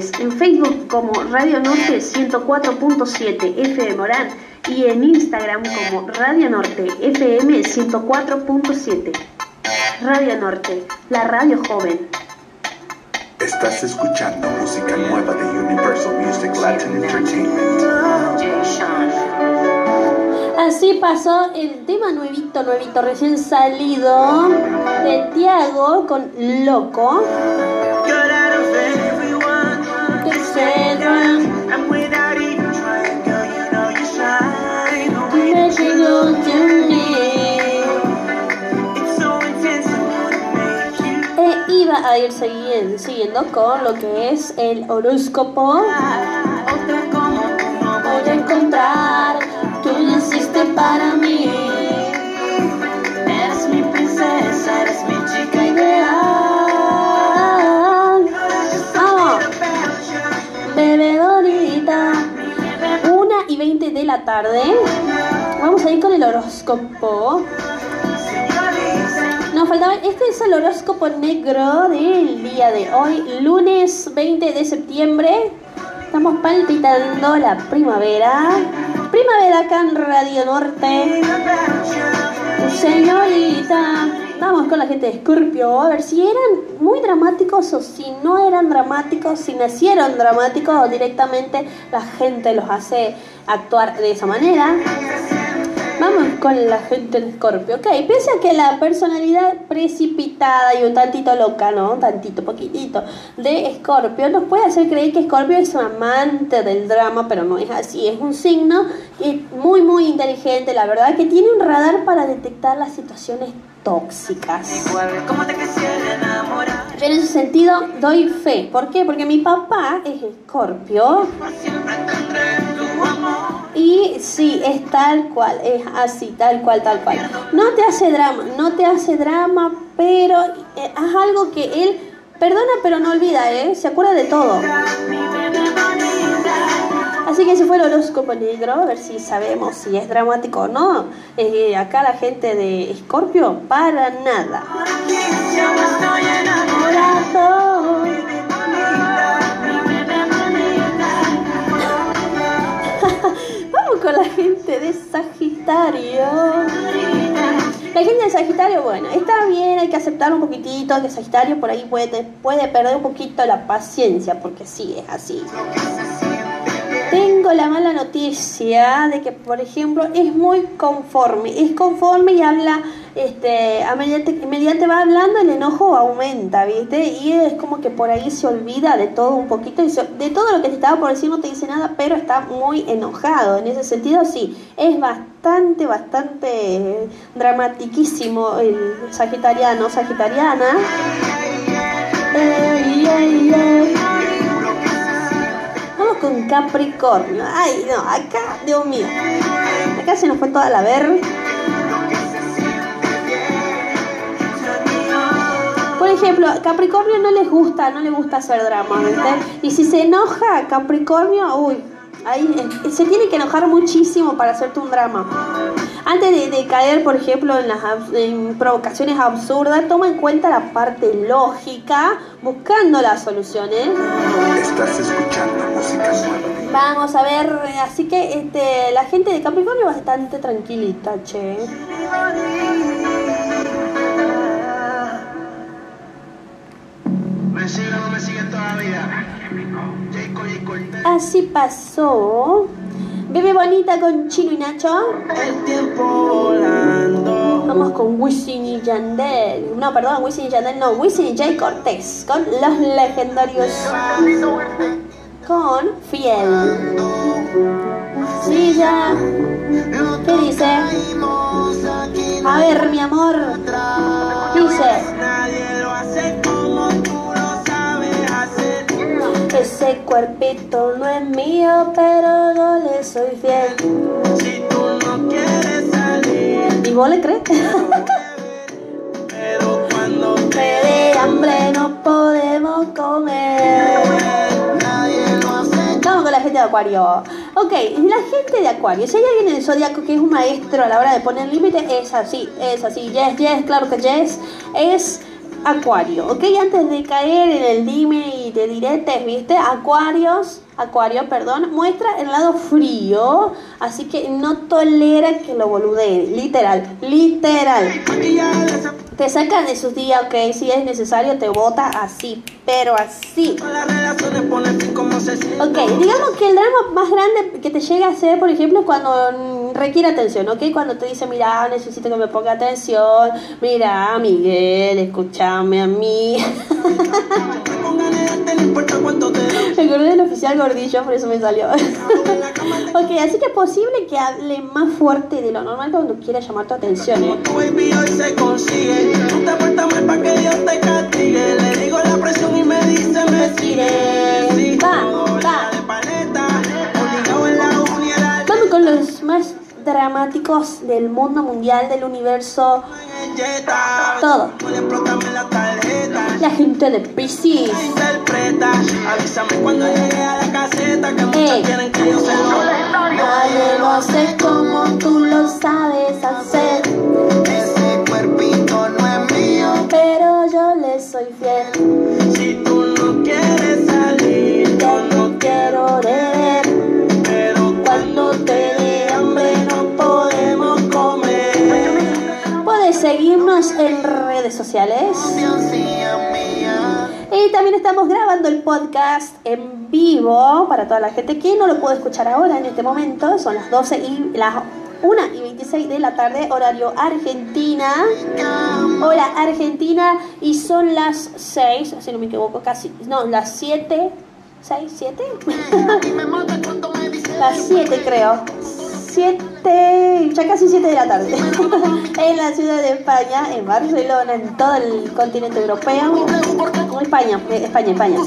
En Facebook como Radio Norte 104.7 FM Morán y en Instagram como Radio Norte FM 104.7. Radio Norte, la radio joven. Estás escuchando música nueva de Universal Music Latin Entertainment. Así pasó el tema nuevito, nuevito, recién salido de Tiago con Loco. A ir segui- siguiendo con lo que es el horóscopo. Voy a encontrar, tú naciste para mí. Eres mi princesa, eres mi chica Ideal. Vamos, bebé bonita. Una y 20 de la tarde. Vamos a ir con el horóscopo. Nos faltaba, este es el horóscopo negro del día de hoy, lunes 20 de septiembre. Estamos palpitando la primavera. Primavera acá en Radio Norte. Señorita, vamos con la gente de Scorpio a ver si eran muy dramáticos o si no eran dramáticos, si nacieron dramáticos o directamente la gente los hace actuar de esa manera. Con la gente de Scorpio. Ok, pese a que la personalidad precipitada y un tantito loca, ¿no? Un tantito, poquitito, de Scorpio nos puede hacer creer que Scorpio es un amante del drama, pero no es así. Es un signo eh, muy, muy inteligente, la verdad, que tiene un radar para detectar las situaciones tóxicas. Igual como te quisiera enamorar Yo en ese sentido doy fe. ¿Por qué? Porque mi papá es Scorpio. Siempre Y sí, es tal cual, es así, tal cual, tal cual. No te hace drama, no te hace drama, pero eh, haz algo que él perdona pero no olvida, ¿eh? Se acuerda de todo. Así que ese fue el horóscopo negro, a ver si sabemos si es dramático o no. Eh, acá la gente de Scorpio, para nada. La gente de Sagitario. La gente de Sagitario, bueno, está bien, hay que aceptar un poquitito que Sagitario por ahí puede, puede perder un poquito la paciencia, porque sí, es así. Tengo la mala noticia de que, por ejemplo, es muy conforme, es conforme y habla, este, a mediante, mediante va hablando el enojo aumenta, ¿viste? Y es como que por ahí se olvida de todo un poquito, de todo lo que te estaba por decir no te dice nada, pero está muy enojado. En ese sentido, sí, es bastante, bastante eh, dramatiquísimo el sagitariano, sagitariana. Ey, ey, ey. Vamos con Capricornio. Ay, no, acá, Dios mío. Acá se nos fue toda la ver. Ejemplo, Capricornio no les gusta, no les gusta hacer drama. Y si se enoja Capricornio, uy, ahí eh, se tiene que enojar muchísimo para hacerte un drama. Antes de, de caer, por ejemplo, en las en provocaciones absurdas, toma en cuenta la parte lógica, buscando las soluciones. Estás escuchando música nueva Vamos a ver, eh, así que este, la gente de Capricornio bastante tranquilita, che. ¿Me siguen o no me siguen todavía? Jacob y Cortés. Así pasó. Bebé bonita con Chino y Nacho. El tiempo volando Vamos con Wisin y Yandel. No, perdón, Wisin y Yandel, no, Wisin y Jay Cortés. Con los legendarios. Con Fiel. Sí, ya. ¿Qué dice? A ver, mi amor. ¿Qué dice? Cuerpito no es mío, pero yo le soy fiel. Si tú no quieres salir ¿Y vos le crees? Pero cuando Me de hambre no podemos comer. Vamos con la gente de Acuario. Ok, la gente de Acuario. Si hay alguien en el zodiaco que es un maestro a la hora de poner límite, es así, es así. Yes, yes, claro que yes. Es Acuario, ¿ok? Antes de caer en el dime y de diretes, ¿viste? Acuarios, Acuario, perdón, muestra el lado frío, así que no tolera que lo boludeen, literal, literal. Te sacan de sus días, ok, si es necesario te bota así, pero así. Ok, digamos que el drama más grande que te llega a ser, por ejemplo, cuando requiere atención, ¿ok? Cuando te dice, mira, necesito que me ponga atención, mira, Miguel, escúchame a mí. Me acordé del oficial gordillo, por eso me salió. ok, así que es posible que hable más fuerte de lo normal cuando quiera llamar tu atención, ¿eh? Tu baby hoy se consigue. Tú te portas mal para que Dios te castigue. Le digo la presión y me dice me sigue. Sí, Va, bola va. de paleta. Obligado en la uni era Vamos con los más dramáticos del mundo mundial, del universo, todo. No la gente de Pisces. Interpreta. Avísame cuando llegue a la caseta. Que muchas Ey. quieren que yo se lo Nadie lo hace como tú lo sabes hacer, Ese cuerpito no es mío. pero yo le soy fiel. Si tú no quieres salir, yo no Quiero seguirnos en redes sociales. Y también estamos grabando el podcast en vivo para toda la gente que no lo puede escuchar ahora en este momento. Son las 12 y las 1 y 26 de la tarde, horario Argentina. Hola Argentina. Y son las 6, si no me equivoco, casi. No, las 7. ¿6? ¿7? las 7 creo. 7, ya casi 7 de la tarde. en la ciudad de España, en Barcelona, en todo el continente europeo. España, eh, España, España.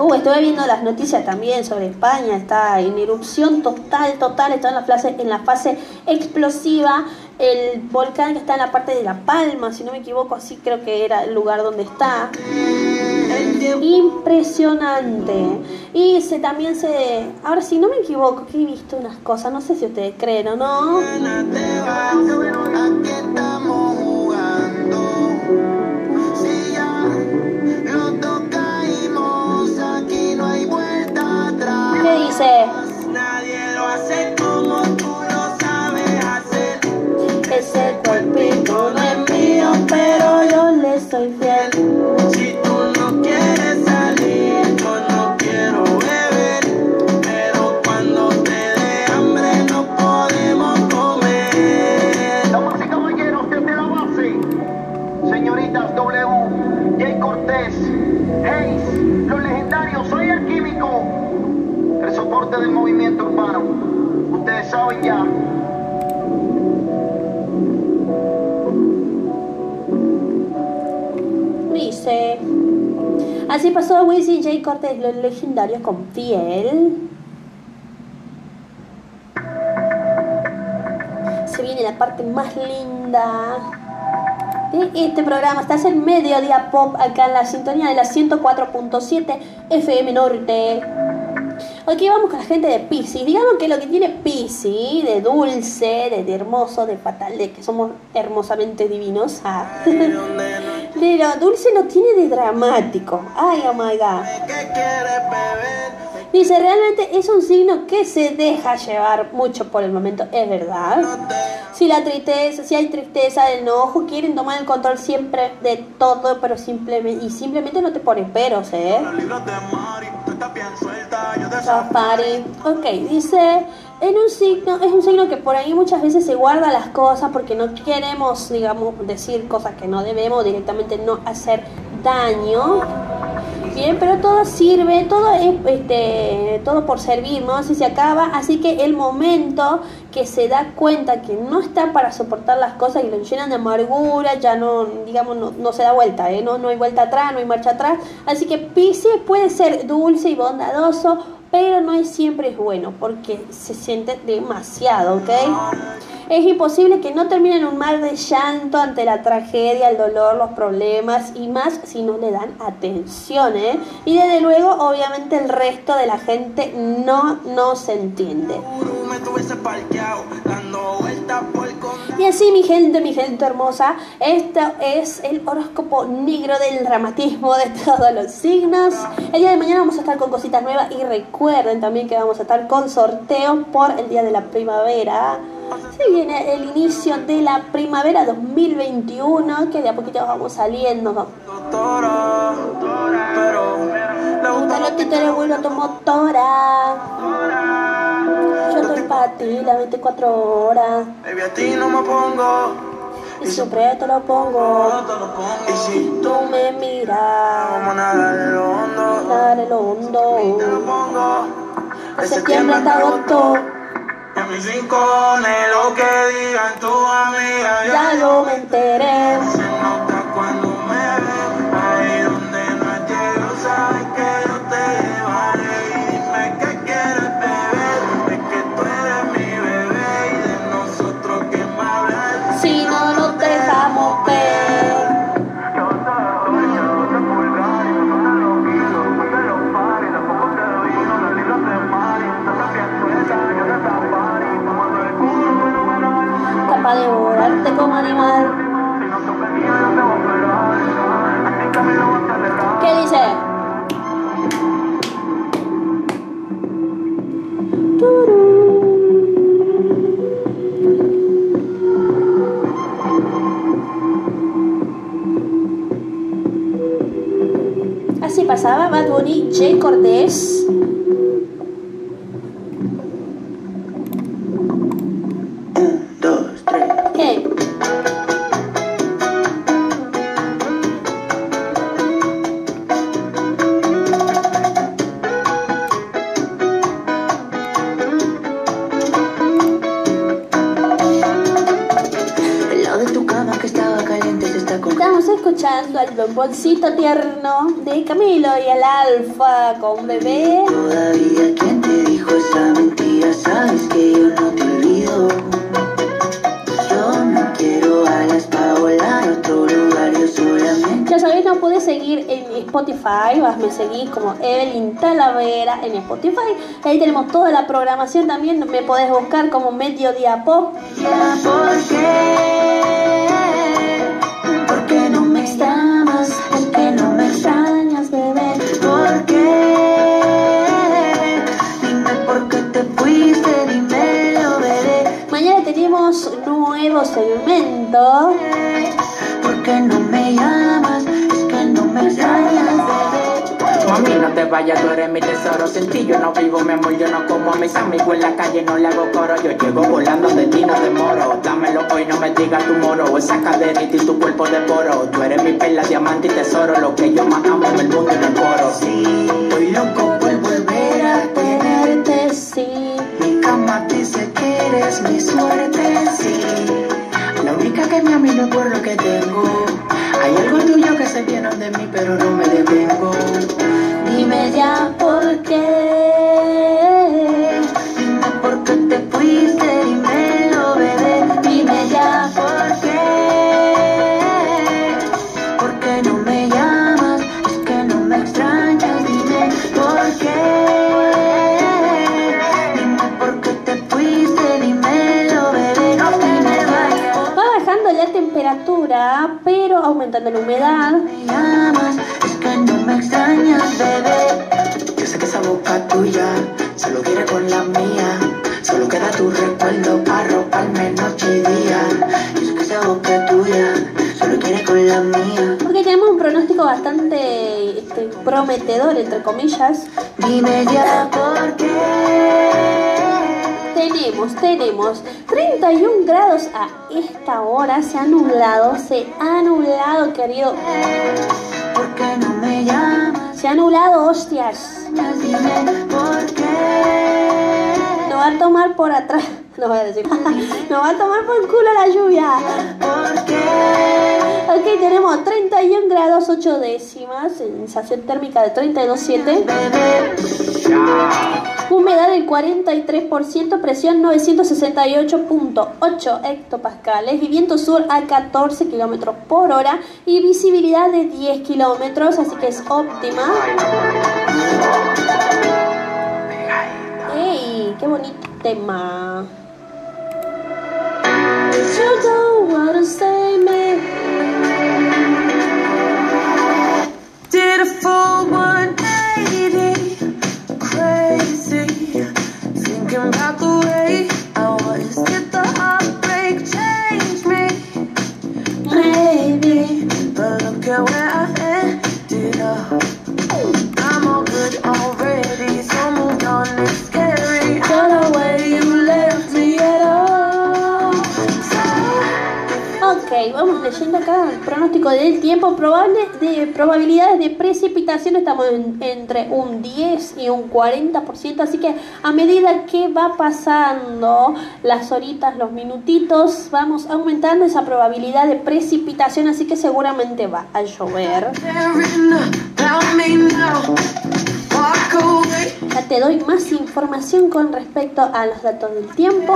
Uh, estuve viendo las noticias también sobre España, está en erupción total, total, está en la fase, en la fase explosiva. El volcán que está en la parte de La Palma, si no me equivoco, así creo que era el lugar donde está. Impresionante. Y se también se. Ahora, si no me equivoco, que he visto unas cosas, no sé si ustedes creen o no. Aquí estamos Dice. Así pasó Wisin J. Cortés, los legendarios con piel. Se viene la parte más linda de este programa. Estás en Mediodía Pop, acá en la sintonía de la 104.7 FM Norte. Ok, vamos con la gente de Pisces. Digamos que lo que tiene Pisces, de dulce, de, hermoso, de fatal, de que somos hermosamente divinos. ah. Pero dulce no tiene de dramático. Ay, oh my god. Dice, realmente es un signo que se deja llevar mucho por el momento, es verdad. Si la tristeza, si hay tristeza, enojo, quieren tomar el control siempre de todo, pero simplemente y simplemente no te ponen peros, ¿eh? Safari. Ok, dice, en un signo, es un signo que por ahí muchas veces se guarda las cosas porque no queremos, digamos, decir cosas que no debemos, directamente no hacer daño. Bien, pero todo sirve, todo es este, todo por servir, ¿no? Así se acaba, así que el momento que se da cuenta que no está para soportar las cosas y lo llenan de amargura, ya no, digamos, no, no se da vuelta, ¿eh? No, no hay vuelta atrás, no hay marcha atrás. Así que Pisces puede ser dulce y bondadoso, pero no es siempre es bueno porque se siente demasiado, ¿ok? Es imposible que no termine en un mar de llanto ante la tragedia, el dolor, los problemas y más si no le dan atención, ¿eh? Y desde luego, obviamente, el resto de la gente no, no se entiende. Y así, mi gente, mi gente hermosa, esto es el horóscopo negro del dramatismo de todos los signos. El día de mañana vamos a estar con cositas nuevas y recuerden también que vamos a estar con sorteo por el día de la primavera. Se viene el inicio de la primavera 2021, que de a poquito vamos saliendo. Doctora, pero gusta Gusta los títeres, vuelvo a tu motora. Yo estoy para ti las 24 horas. Baby, a ti no me pongo. Y siempre te lo pongo. Y si Tú me miras. vamos a nadar en lo hondo, Dale lo te lo hondo. pongo. De septiembre hasta agosto. A mis rincones, lo que digan tu amiga. Ya yo me enteré. Pasaba Bad Bunny, Jay Cortés. Bomboncito tierno de Camilo y al Alfa con bebé. Todavía quien te dijo esa mentira, sabes que yo no te olvido. Yo no quiero alas para volar a otro lugar, yo solamente. Ya sabéis, no pude seguir en Spotify, vas me seguís como Evelyn Talavera en Spotify. Ahí tenemos toda la programación también, me podés buscar como Mediodía Pop. Ya, ¿por nuevo segmento. ¿Por qué no me llamas? Es que no me extrañas. Mami, no te vayas, tú eres mi tesoro. Sin ti yo no vivo, mi amor, yo no como a mis amigos en la calle, no le hago coro. Yo llego volando de ti, no demoro. Dámelo hoy, no me digas tu moro. Esa caderita y tu cuerpo de poro. Tú eres mi perla, diamante y tesoro. Lo que yo más amo en el mundo y en el coro. Sí, estoy loco por volver a tenerte. Tenerte sí. Mi cama dice que eres mi suerte, sí. Que me amino por lo que tengo. Hay algo tuyo que se viene de mí, pero no me detengo. Dime ya por qué. Dime por qué te fuiste, la humedad. me llamas, es que no me extrañas, bebé. Yo sé que esa boca tuya solo quiere con la mía. Solo queda tu recuerdo para roparme noche y día. Yo sé que esa boca tuya solo quiere con la mía. Porque tenemos un pronóstico bastante este, prometedor, entre comillas. Dime ya por qué. Tenemos, tenemos 31 grados a esta hora. Se ha nublado, se ha nublado, querido. ¿Por qué no me llamas? Se ha nublado, hostias. Por qué. Nos va a tomar por atrás. No voy a decir. Nos va a tomar por el culo la lluvia. ¿Por qué? Ok, tenemos 31 grados 8 décimas, sensación térmica de 32,7, Bebé. Humedad del 43%, presión 968.8 hectopascales y viento sur a 14 kilómetros por hora y visibilidad de 10 kilómetros, así que es óptima. ¡Ey! ¡Qué bonito tema! You don't wanna say me. Did a full 180, about the way I the heartbreak me? Maybe, but look at where I ended up. I'm all good already, so moved on. Acá, pronóstico del tiempo, probable de probabilidades de precipitación estamos en- entre un 10 y un 40%, así que a medida que va pasando las horitas, los minutitos, vamos aumentando esa probabilidad de precipitación, así que seguramente va a llover. Ya te doy más información con respecto a los datos del tiempo.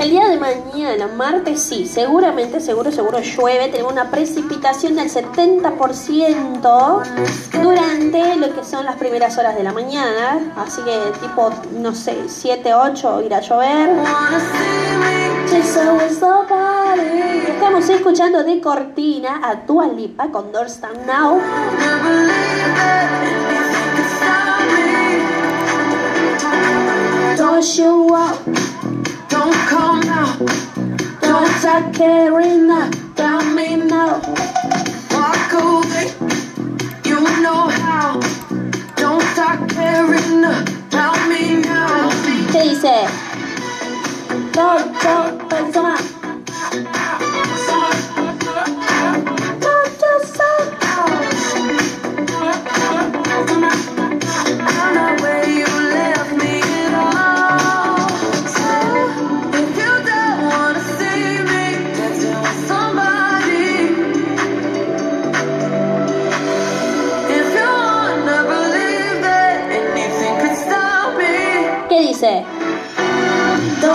El día de mañana, martes, sí, seguramente, seguro, seguro llueve. Tenemos una precipitación del 70% durante lo que son las primeras horas de la mañana. Así que, tipo, no sé, 7, 8 irá a llover. Estamos escuchando de cortina a Dua Lipa con Doors Stand Now. Don't show up. Don't come now. Don't start caring. Tell me now. Walk away. You know how. Don't start caring. Tell me now. ¿Qué dice? Don't, don't, persona. Don't just I'm not where you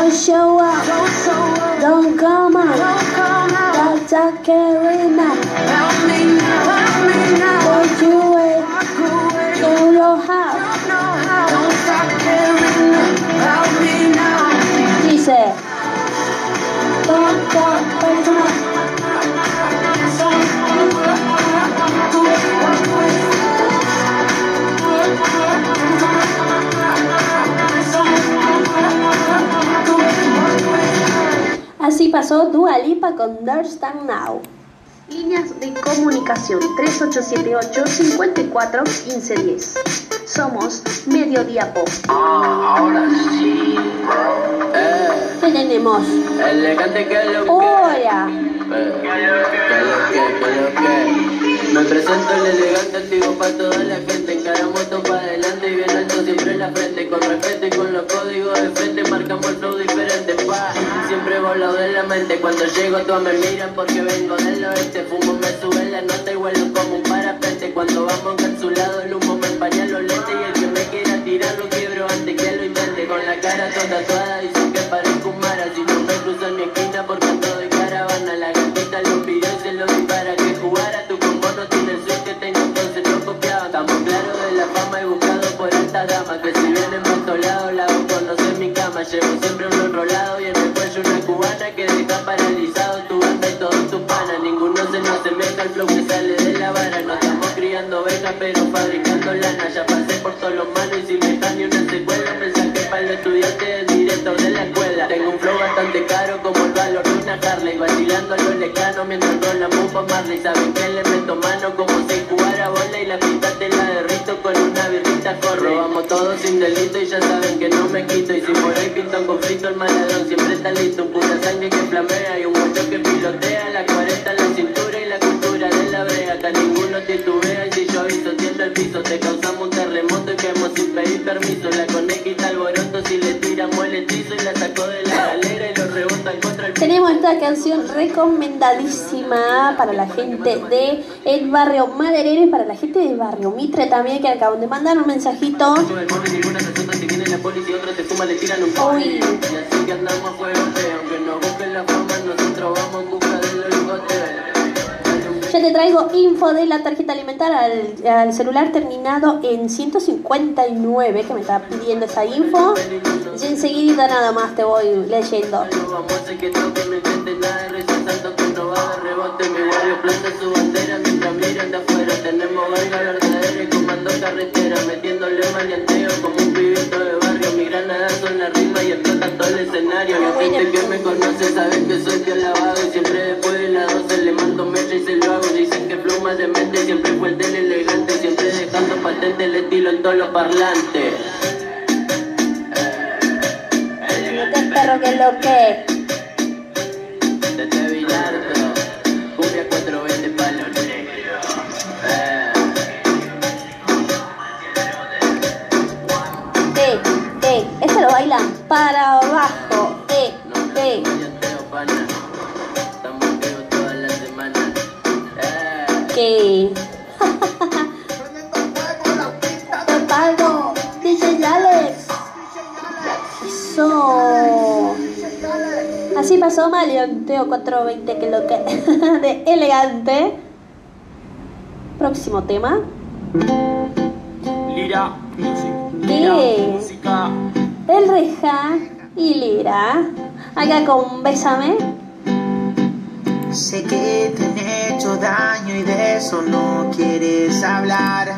Don't show up, don't show up, don't come out, don't come out, don't talk caring now. Help me now, help me now. Don't you wait, you know how. Don't stop caring now, help me now. Dice, don't, don't, personal. Así pasó Dua Lipa con Stand Now. Líneas de comunicación 3878 54 1510. Somos Mediodía Pop. Ah, ahora sí, bro. Eh, ¿Qué tenemos? elegante que lo que. Hola. Eh, que lo que, que lo que. Me presento el elegante antiguo para toda la gente. Encaramos todo para adelante y bien alto siempre en la frente. Con respeto y con los códigos de frente marcamos el flow diferente. Pa, siempre volado de la mente. Cuando llego todos me miran porque vengo del oeste. Fumo, me sube la nota y vuelo como un parapente. Cuando vamos encapsulado el humo me empaña los lentes. Y el que me quiera tirar lo quiebro antes que lo invente. Con la cara toda tatuada dicen que Llevo siempre un enrolado y en el cuello una cubana que deja paralizado tu banda y todos tus panas. Ninguno se nos asemeja al flow que sale de la vara. No estamos criando ovejas pero fabricando lana. Ya pasé por todos los manos y sin dejar ni una secuela. Me saqué para los estudiantes director de la escuela. Tengo un flow bastante caro como el valor de una Harley. Vacilando a los lecanos mientras rolamos pa' Marley. Saben que le meto mano como si jugara bola y la pista te la derrito con una birrita corre. Robamos todo sin delito y ya saben que no me quito. Y si por ahí pinto un conflicto, el maladón siempre está listo. Un pura sangre que flamea y un muerto que pilotea. La 40 en la cintura y la cultura de la brea. Acá ninguno titubea y si yo aviso tiendo el piso. Te causamos un terremoto y caemos sin pedir permiso. La conejita alboroto si le tiramos el hechizo y la sacó de la galera y lo rebota en contra el Tenemos esta canción recomendadísima para la gente de el barrio Maderero y para la gente del barrio Mitre también que acaban de mandar un mensajito. Te traigo info de la tarjeta alimentar al, celular terminado en 159 que me está pidiendo esa info. Y enseguida nada más te voy leyendo y explota todo el escenario. La gente que me conoce sabe que soy bien lavado y siempre después de las 12 le mando mecha y se lo hago. Dicen que pluma de mente siempre fue el del elegante, siempre dejando patente el estilo en todos los parlantes. Que lo que para abajo. Eh, eh. Eh. Que. Pago. DJ Alex. Eso. Así pasó Maleanteo 420 que lo que de elegante. Próximo tema. Lira, music. ¿Qué? música. El Reja y Lira. Acá con Bésame. Sé que te han hecho daño y de eso no quieres hablar.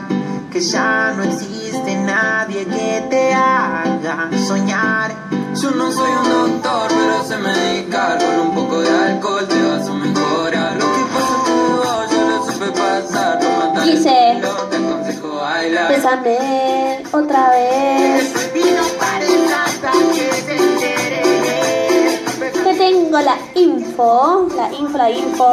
Que ya no existe nadie que te haga soñar. Yo no soy un doctor, pero sé medicar. Con un poco de alcohol te vas a mejorar. Lo que pasa es que vos yo lo supe pasar. No matar el Dice. culo, te aconsejo bailar. Bésame otra vez. Tengo la info. La info, la info.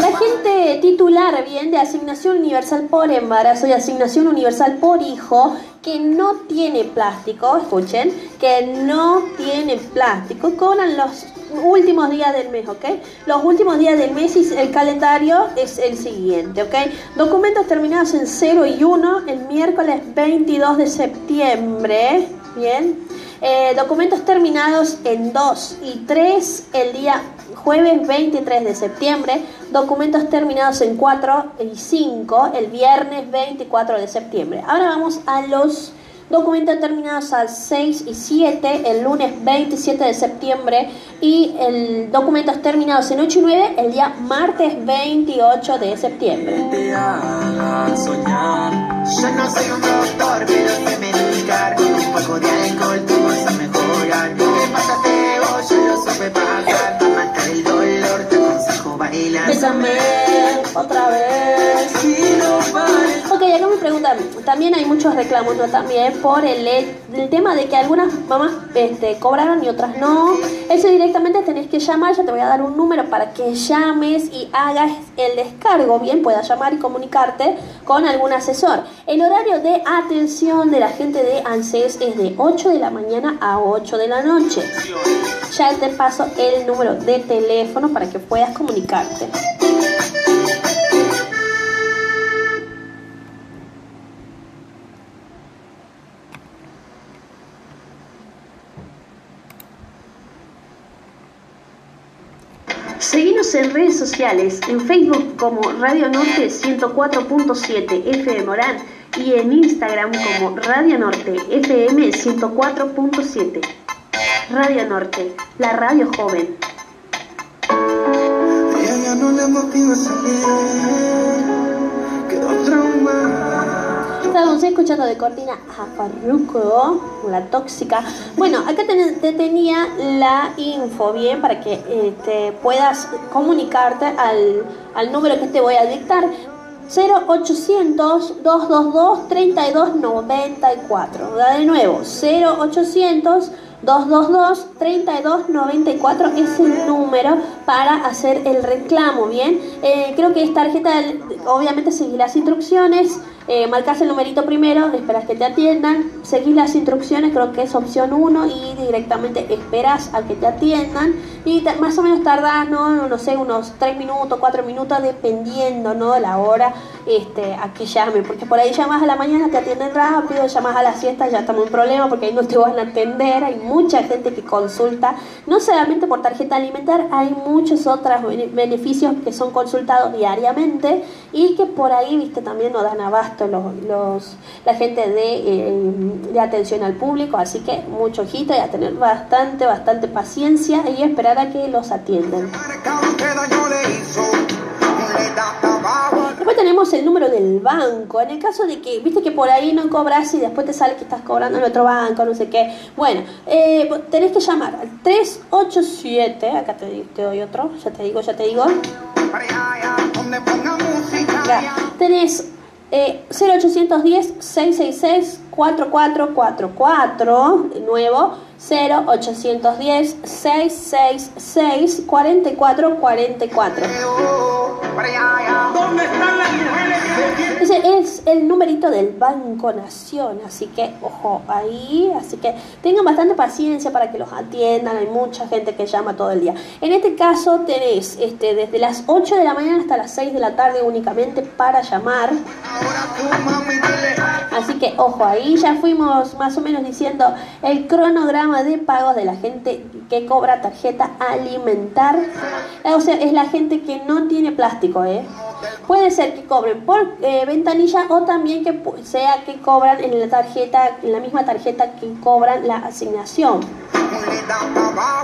La gente titular bien de asignación universal por embarazo y asignación universal por hijo que no tiene plástico, escuchen, que no tiene plástico, cobran los últimos días del mes, ¿ok? Los últimos días del mes y el calendario es el siguiente, ¿ok? Documentos terminados en 0 y 1 el miércoles 22 de septiembre, ¿bien? Eh, documentos terminados en 2 y 3 el día jueves 23 de septiembre. Documentos terminados en 4 y 5 el viernes 24 de septiembre. Ahora vamos a los documentos terminados al 6 y 7 el lunes 27 de septiembre. Y el documentos terminados en 8 y 9 el día martes 28 de septiembre. Soñar. Yo no soy un doctor, pero sé medicar. Un poco de alcohol pasa es que vos yo lo supe pasar. Para matar el dolor te aconsejo bailar. Bésame otra vez. Ok, acá me preguntan, también hay muchos reclamos, ¿no? También por el, el tema de que algunas mamás este, cobraron y otras no. Eso directamente tenés que llamar, yo te voy a dar un número para que llames y hagas el descargo, bien, puedas llamar y comunicarte con algún asesor. El horario de atención de la gente de ANSES es de 8 de la mañana a 8 de la noche. Ya te paso el número de teléfono para que puedas comunicarte. Seguimos en redes sociales, en Facebook como Radio Norte 104.7 FM Morán y en Instagram como Radio Norte FM 104.7. Radio Norte, la radio joven. Estábamos escuchando de cortina a Farruko, la tóxica. Bueno, acá te, te tenía la info bien para que eh, te puedas comunicarte al, al número que te voy a dictar. 0800 222 3294. Da de nuevo, 0800 222 3294 es el número para hacer el reclamo, ¿bien? Eh, creo que es tarjeta, obviamente seguir las instrucciones, eh, marcas el numerito primero, esperas que te atiendan, seguís las instrucciones, creo que es opción 1 y directamente esperas a que te atiendan y más o menos tardás, ¿no? no sé, unos 3 minutos, 4 minutos, dependiendo, ¿no? De la hora este, a que llame, porque por ahí llamas a la mañana, te atienden rápido, llamas a la siesta, ya estamos en problema porque ahí no te van a atender, hay mucha gente que consulta, no solamente por tarjeta alimentar, hay muchos otros bene- beneficios que son consultados diariamente y que por ahí, viste, también nos dan abasto los, los, la gente de, eh, de atención al público, así que mucho ojito y a tener bastante, bastante paciencia y esperar a que los atiendan. Después tenemos el número del banco. En el caso de que, viste que por ahí no cobras y después te sale que estás cobrando en otro banco, no sé qué. Bueno, eh, tenés que llamar al 387. Acá te, doy otro. Ya te digo, ya te digo. Sea, tenés eh, 0810 666 4444, de nuevo, 0810 666 4444. ¿Dónde están las mujeres que Ese es el numerito del Banco Nación, así que ojo ahí, así que tengan bastante paciencia para que los atiendan, hay mucha gente que llama todo el día. En este caso tenés este, desde las 8 de la mañana hasta las 6 de la tarde únicamente para llamar. Así que ojo ahí, ya fuimos más o menos diciendo el cronograma de pagos de la gente que cobra tarjeta alimentar. O sea, es la gente que no tiene plástico, ¿eh? Puede ser que cobren por eh, ventanilla o también que sea que cobran en la tarjeta, en la misma tarjeta que cobran la asignación.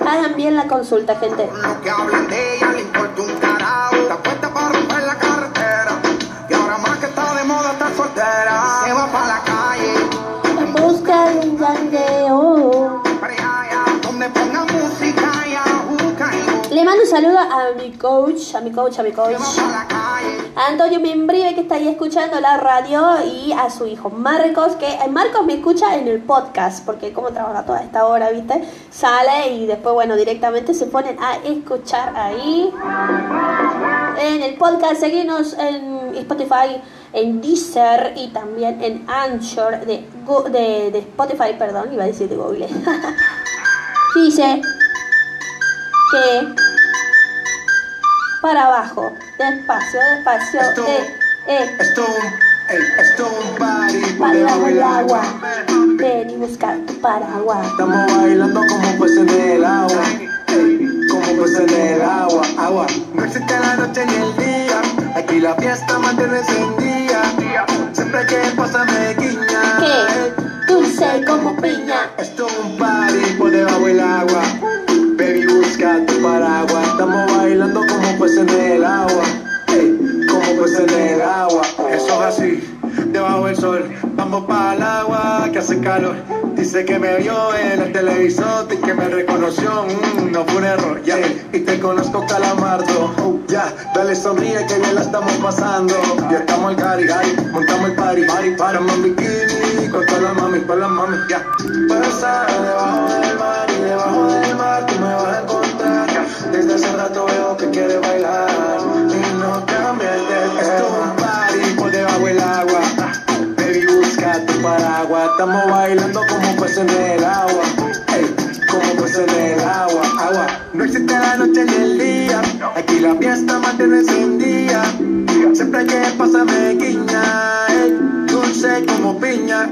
Hagan bien la consulta, gente. Busca un jangueo. Le mando un saludo a mi coach, a mi coach, a mi coach. A Antonio Membrive que está ahí escuchando la radio y a su hijo Marcos, que eh, Marcos me escucha en el podcast, porque como trabaja toda esta hora, ¿viste? Sale y después, bueno, directamente se ponen a escuchar ahí. En el podcast, seguimos en Spotify, en Deezer y también en Anchor de, de, de Spotify, perdón, iba a decir de Google. Dice que para abajo, despacio, despacio, eh, eh. Esto un, ey, esto un party Para debajo del agua. Ven y busca tu paraguas. Estamos bailando como peces en el agua. ey, como peces en el agua, agua. No existe la noche ni el día. Aquí la fiesta mantiene encendida. Siempre que pasa me guiña. ¿Qué? Como piña. Esto es un party por debajo del agua. Baby, busca tu paraguas. Estamos bailando como peces en el agua. ey, como peces en el agua. Eso es así, debajo del sol. Vamos para el agua que hace calor. Dice que me vio en el televisor y que me reconoció. Mm, no fue un error, ya. Y te conozco, calamardo. Oh, ya, dale sonríe que bien la estamos pasando. Ya estamos al cari, montamos el party. Party, paramos en bikini con todas las mami, con las mami, ya. Pasa debajo del mar y debajo del mar tú me vas a encontrar. Desde hace rato veo que quieres bailar y no cambies de Esto es un party paraguas. Estamos bailando como peces en el agua. Ey, como peces en el agua, agua. No existe la noche ni el día. Aquí la fiesta mantiene encendida. Siempre que pasa me guiña. ey, dulce como piña.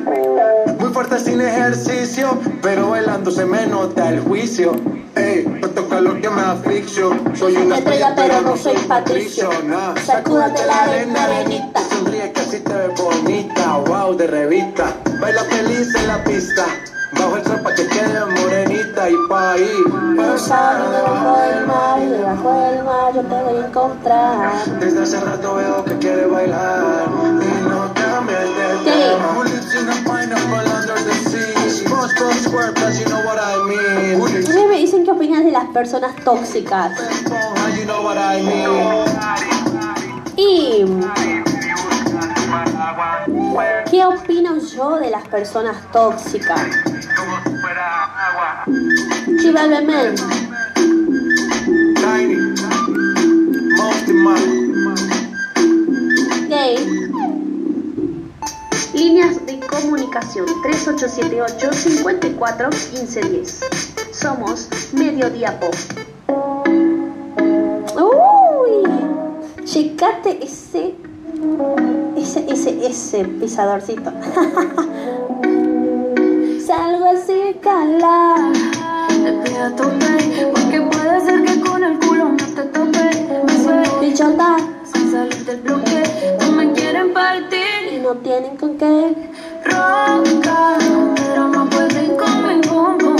Muy fuerte sin ejercicio, pero bailando se me nota el juicio. Ey, tanto calor que me asfixio. Soy una Estrella, pero no soy patricio. nah. Sacúdate la arena, arenita. Sonríe que así te ves bonita, wow, de revista. Baila feliz en la pista. Bajo el sol pa' que quede morenita y pa' ahí. Cruzando debajo del mar y debajo del mar yo te voy a encontrar. Desde hace rato veo que quiere bailar y no cambies de tema. Who lives in a pineapple under the sea? SpongeBob SquarePants, you know what I mean. Ustedes me dicen qué opinan de las personas tóxicas. in you know what I mean. Y ¿qué opino yo de las personas tóxicas? Man. Gay. Líneas de comunicación 3878 54 1510. Somos Mediodía Pop. Uy, checate ese ese ese ese pisadorcito. Salgo así cala. Te pido tope, porque puede ser que con el culo no te tope. Me suelto Bichota. sin salir del bloque. No me quieren partir Y no tienen con qué. ronca. Pero no pueden pum, con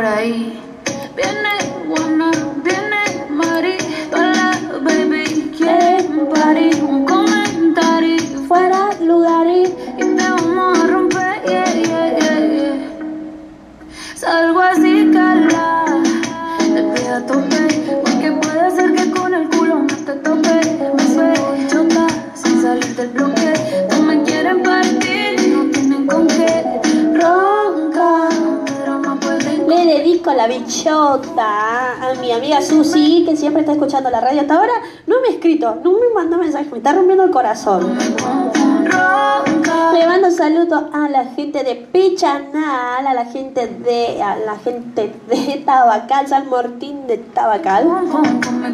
por ahí. Amiga Susi, que siempre está escuchando la radio hasta ahora. No me ha escrito, no me mandó mensaje, me está rompiendo el corazón. Le mando saludos a la gente de Pichanal, a la gente de a la gente de Tabacal, San Martín de Tabacal.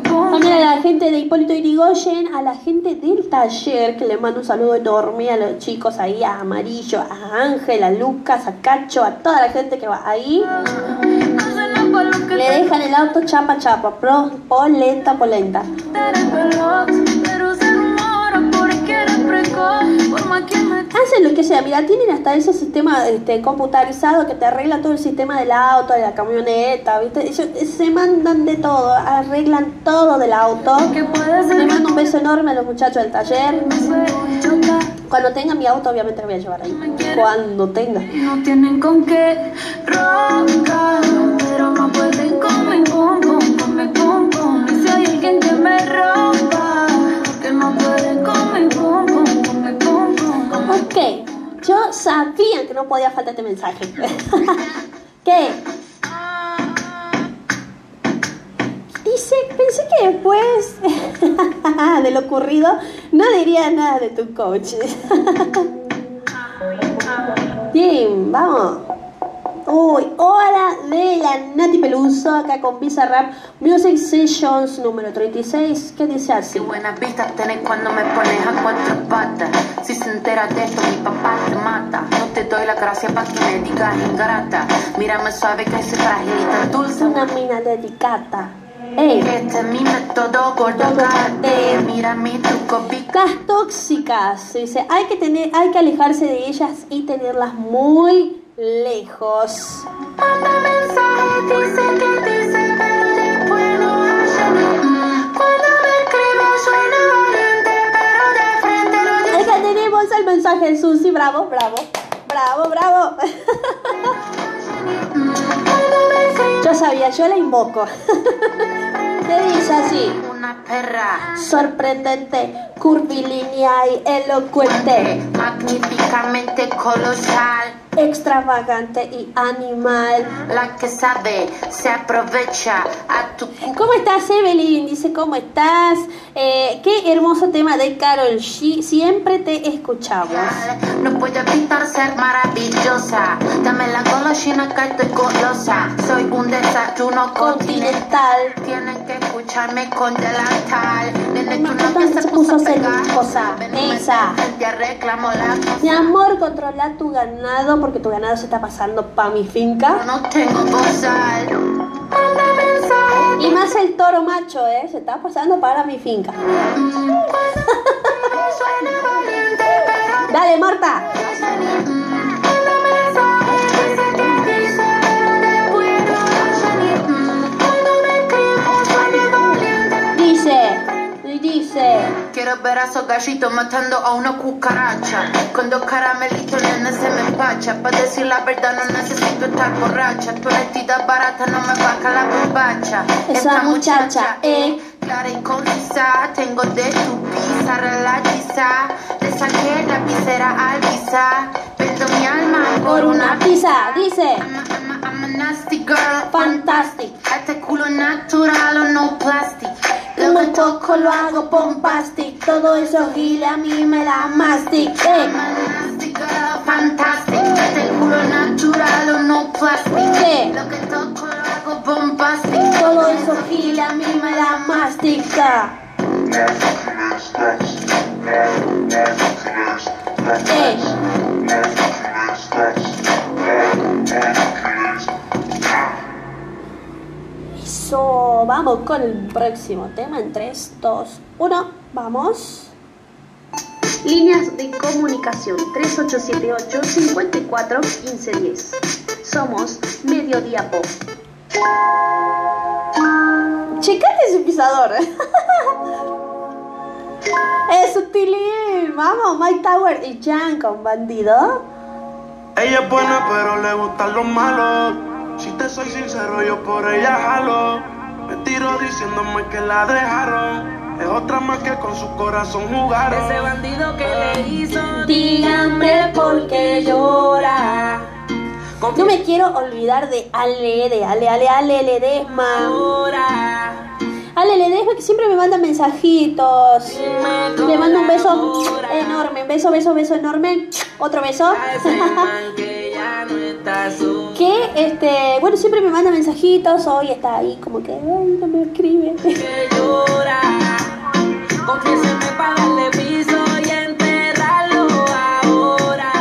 También a la gente de Hipólito Irigoyen, a la gente del taller, que le mando un saludo enorme a los chicos ahí, a Amarillo, a Ángel, a Lucas, a Cacho, a toda la gente que va ahí. Le dejan el auto chapa chapa, pro, polenta, polenta. Hacen lo que sea, mira, tienen hasta ese sistema este, computarizado que te arregla todo el sistema del auto, de la camioneta, ¿viste? Ellos se mandan de todo, arreglan todo del auto. Le mando un beso enorme a los muchachos del taller. Cuando tenga mi auto, obviamente lo voy a llevar ahí. Cuando tenga. no tienen con qué roncar, pero no pueden con mi pum pum, con mi pum pum. Y si hay alguien que me rompa, que no pueden con mi pum pum, con mi pum pum. Ok, yo sabía que no podía faltar este mensaje. ¿Qué? Dice, pensé que después de lo ocurrido no diría nada de tu coach. Bien, vamos. Uy, hola de la Nati Peluso, acá con Bizarrap Music Sessions número 36. ¿Qué dice así? Buenas vistas tenés cuando me pones a cuatro patas. Si se entera de esto, mi papá te mata. No te doy la gracia para que me digas ingrata. Mírame suave que soy frágil y tan Es dulce. una mina dedicada. Ey. Mira mi truco. Las tóxicas, dice, hay que tener, hay que alejarse de ellas y tenerlas muy lejos. Manda mensaje, dice que dice, pero después no hace ni- Cuando me escribe suena valiente, pero de frente lo dice. Acá tenemos el mensaje Susi, bravo, bravo, bravo, bravo. Yo sabía, yo la invoco. ¿Qué dice así? Una perra. Sorprendente, curvilínea y elocuente, Magníficamente colosal. Extravagante y animal. La que sabe se aprovecha a tu ¿Cómo estás, Evelyn? Dice, ¿cómo estás? Eh, qué hermoso tema de Carol G. Siempre te escuchamos. No puedo evitar ser maravillosa. Dame la golosina que estoy golosa. Soy un desayuno continental. Tienen que escucharme con delantal. Desde que una Entonces vez se puso celulosa. Esa. Ya reclamo la Mi amor, controla tu ganado porque tu ganado se está pasando pa' mi finca. No tengo bozal. Y más el toro macho, ¿eh? Se está pasando para mi finca. pero Dale, Marta. Quiero ver a esos gallitos matando a una cucaracha. Con dos caramelitos, nena, se me empacha. Para decir la verdad, no necesito estar borracha. Tu honestidad barata no me baja la bombacha. Esa muchacha, eh. Clara y concisa, tengo de tu pizza relatiza. Le saqué la visera al visa. Vendo mi alma Por una pizza, dice. Nasty girl. Fantastic. Este culo natural o no plastic. Lo que toco lo hago bombastic. Todo eso gira a mí me da mastic. Eh. Fantastic, este culo natural o no plastic. Lo que toco lo hago bombastic. Todo eso gira a mí me da mastica. Eh. Eso, vamos con el próximo tema en 3, 2, 1, vamos. Líneas de comunicación 3878 54 1510. Somos Mediodía Pop. Checate ese pisador. es sutilín. Vamos, Mike Tower y Jan con bandido. Ella es buena, pero le gustan los malos. Si te soy sincero, yo por ella jalo. Me tiro diciéndome que la dejaron. Es otra más que con su corazón jugaron. Ese bandido que le hizo. Díganme por qué llora. No me quiero olvidar de Ale, de Ale, Ale, Ale Ledesma. Ale Ledesma que siempre me manda mensajitos. Le mando un beso enorme, un beso, beso, beso enorme. Otro beso. Que este, bueno, siempre me manda mensajitos. Hoy está ahí como que, ay, no me escribe. Confiéseme para darle piso y enterrarlo ahora.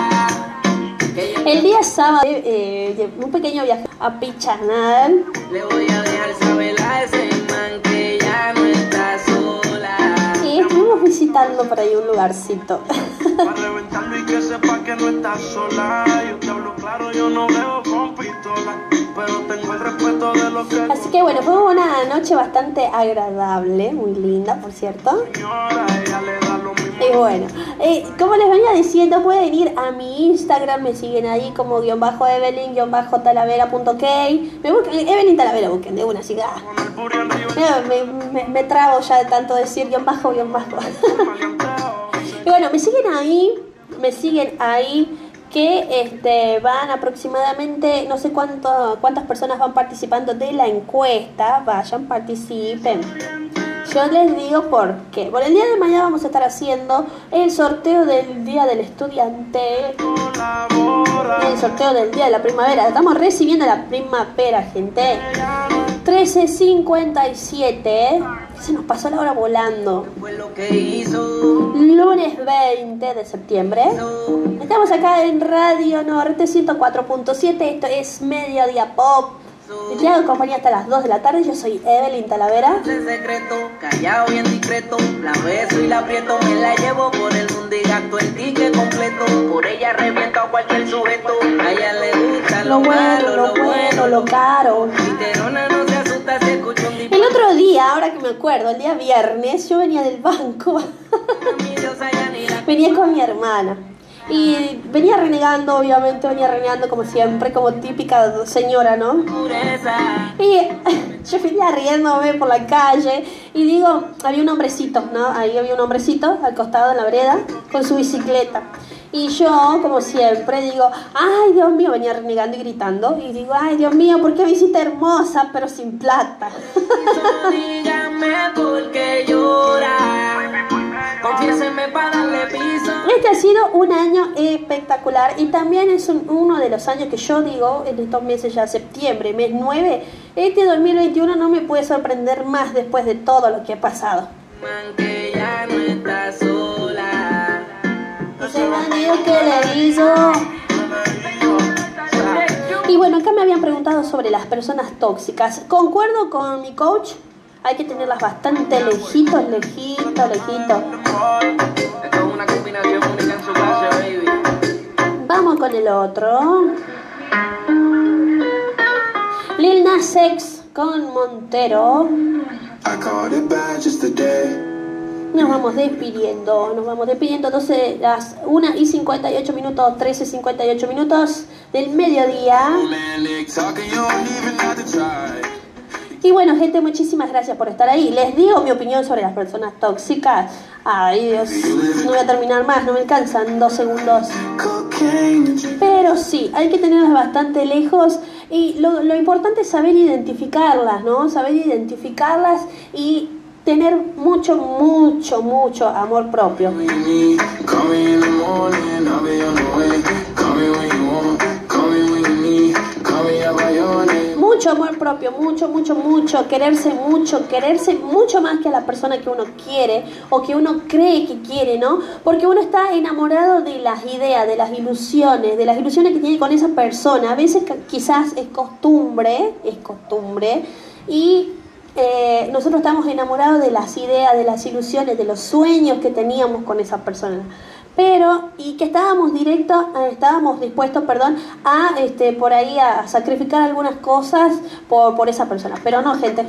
El día sábado, eh, un pequeño viaje a Pichanal. Le voy a dejar saber a ese visitando por ahí un lugarcito. Para reventarlo y que sepa que no estás sola. Yo te hablo claro, yo no veo con pistola. Pero tengo el respeto de lo que Así que bueno, fue una noche bastante agradable, muy linda, por cierto. Y bueno, eh, como les venía diciendo, pueden ir a mi Instagram, me siguen ahí como guion bajo Evelyn, guion bajo talavera.k. Me buscan, Evelyn Talavera, busquen de una, que, ah. me, me, me trago ya de tanto decir guion bajo, guion bajo. y bueno, me siguen ahí, me siguen ahí que este, van aproximadamente, no sé cuánto, cuántas personas van participando de la encuesta, vayan, participen. Yo les digo por qué. Por el día de mañana vamos a estar haciendo el sorteo del Día del Estudiante. El sorteo del Día de la Primavera. Estamos recibiendo la primavera, gente. 13.57. Se nos pasó la hora volando. Lunes 20 de septiembre. Estamos acá en Radio Norte 104.7. Esto es Mediodía Pop. Te hago compañía hasta las 2 de la tarde. Yo soy Evelyn Talavera. En secreto, callado bien discreto. La beso y la aprieto. Me la llevo por el mundo y gasto el ticket completo. Por ella reviento a cualquier sujeto. A ella le gusta lo, Lo bueno, malo, lo bueno, lo caro. Literona no se asusta si escucha un El otro día, ahora que me acuerdo, el día viernes, yo venía del banco. venía con mi hermana. Y venía renegando, obviamente, venía renegando como siempre, como típica señora, ¿no? Y yo venía riéndome por la calle y digo, había un hombrecito, ¿no? Ahí había un hombrecito al costado de la vereda con su bicicleta. Y yo, como siempre, digo, ay Dios mío, venía renegando y gritando. Y digo, ay Dios mío, ¿por qué visita hermosa pero sin plata? Dígame por qué llora. Confiéseme para darle piso. Este ha sido un año espectacular y también es un- uno de los años que yo digo, en estos meses ya septiembre, mes 9, este 2021 no me puede sorprender más después de todo lo que ha pasado. Que ya no está sola. Ese bandido que le hizo. Y bueno, acá me habían preguntado sobre las personas tóxicas. Concuerdo con mi coach, hay que tenerlas bastante lejitos, lejitos, lejitos. Una combinación única en su clase, baby. Vamos con el otro. Lil Nas X con Montero. I caught it bad just today. Nos vamos despidiendo, nos vamos despidiendo. 12, las 1 y 58 minutos, 13 y 58 minutos del mediodía. Y bueno, gente, muchísimas gracias por estar ahí. Les digo mi opinión sobre las personas tóxicas. Ay, Dios, no voy a terminar más, no me alcanzan dos segundos. Pero sí, hay que tenerlas bastante lejos y lo, lo importante es saber identificarlas, ¿no? Saber identificarlas y tener mucho, mucho, mucho amor propio. Mucho amor propio, mucho, mucho, mucho, quererse mucho, quererse mucho más que a la persona que uno quiere o que uno cree que quiere, ¿no? Porque uno está enamorado de las ideas, de las ilusiones, de las ilusiones que tiene con esa persona. A veces quizás es costumbre, es costumbre, y eh, nosotros estamos enamorados de las ideas, de las ilusiones, de los sueños que teníamos con esa persona. Pero y que estábamos directo, eh, estábamos dispuestos, perdón, a este por ahí a sacrificar algunas cosas por, por esa persona. Pero no, gente,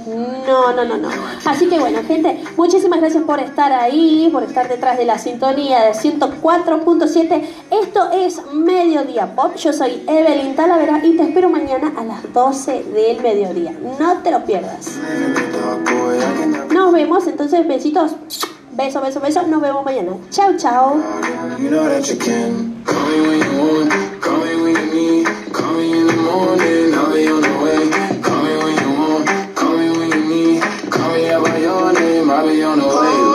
no, no, no, no. Así que bueno, gente, muchísimas gracias por estar ahí, por estar detrás de la sintonía de 104.7. Esto es Mediodía Pop. Yo soy Evelyn Talavera y te espero mañana a las 12 del mediodía. No te lo pierdas. Nos vemos, entonces besitos. Beso, beso, beso. Nos vemos mañana. Chao, chao. Call me when you want, call me when you need, call me out by your name, I'll be on the way.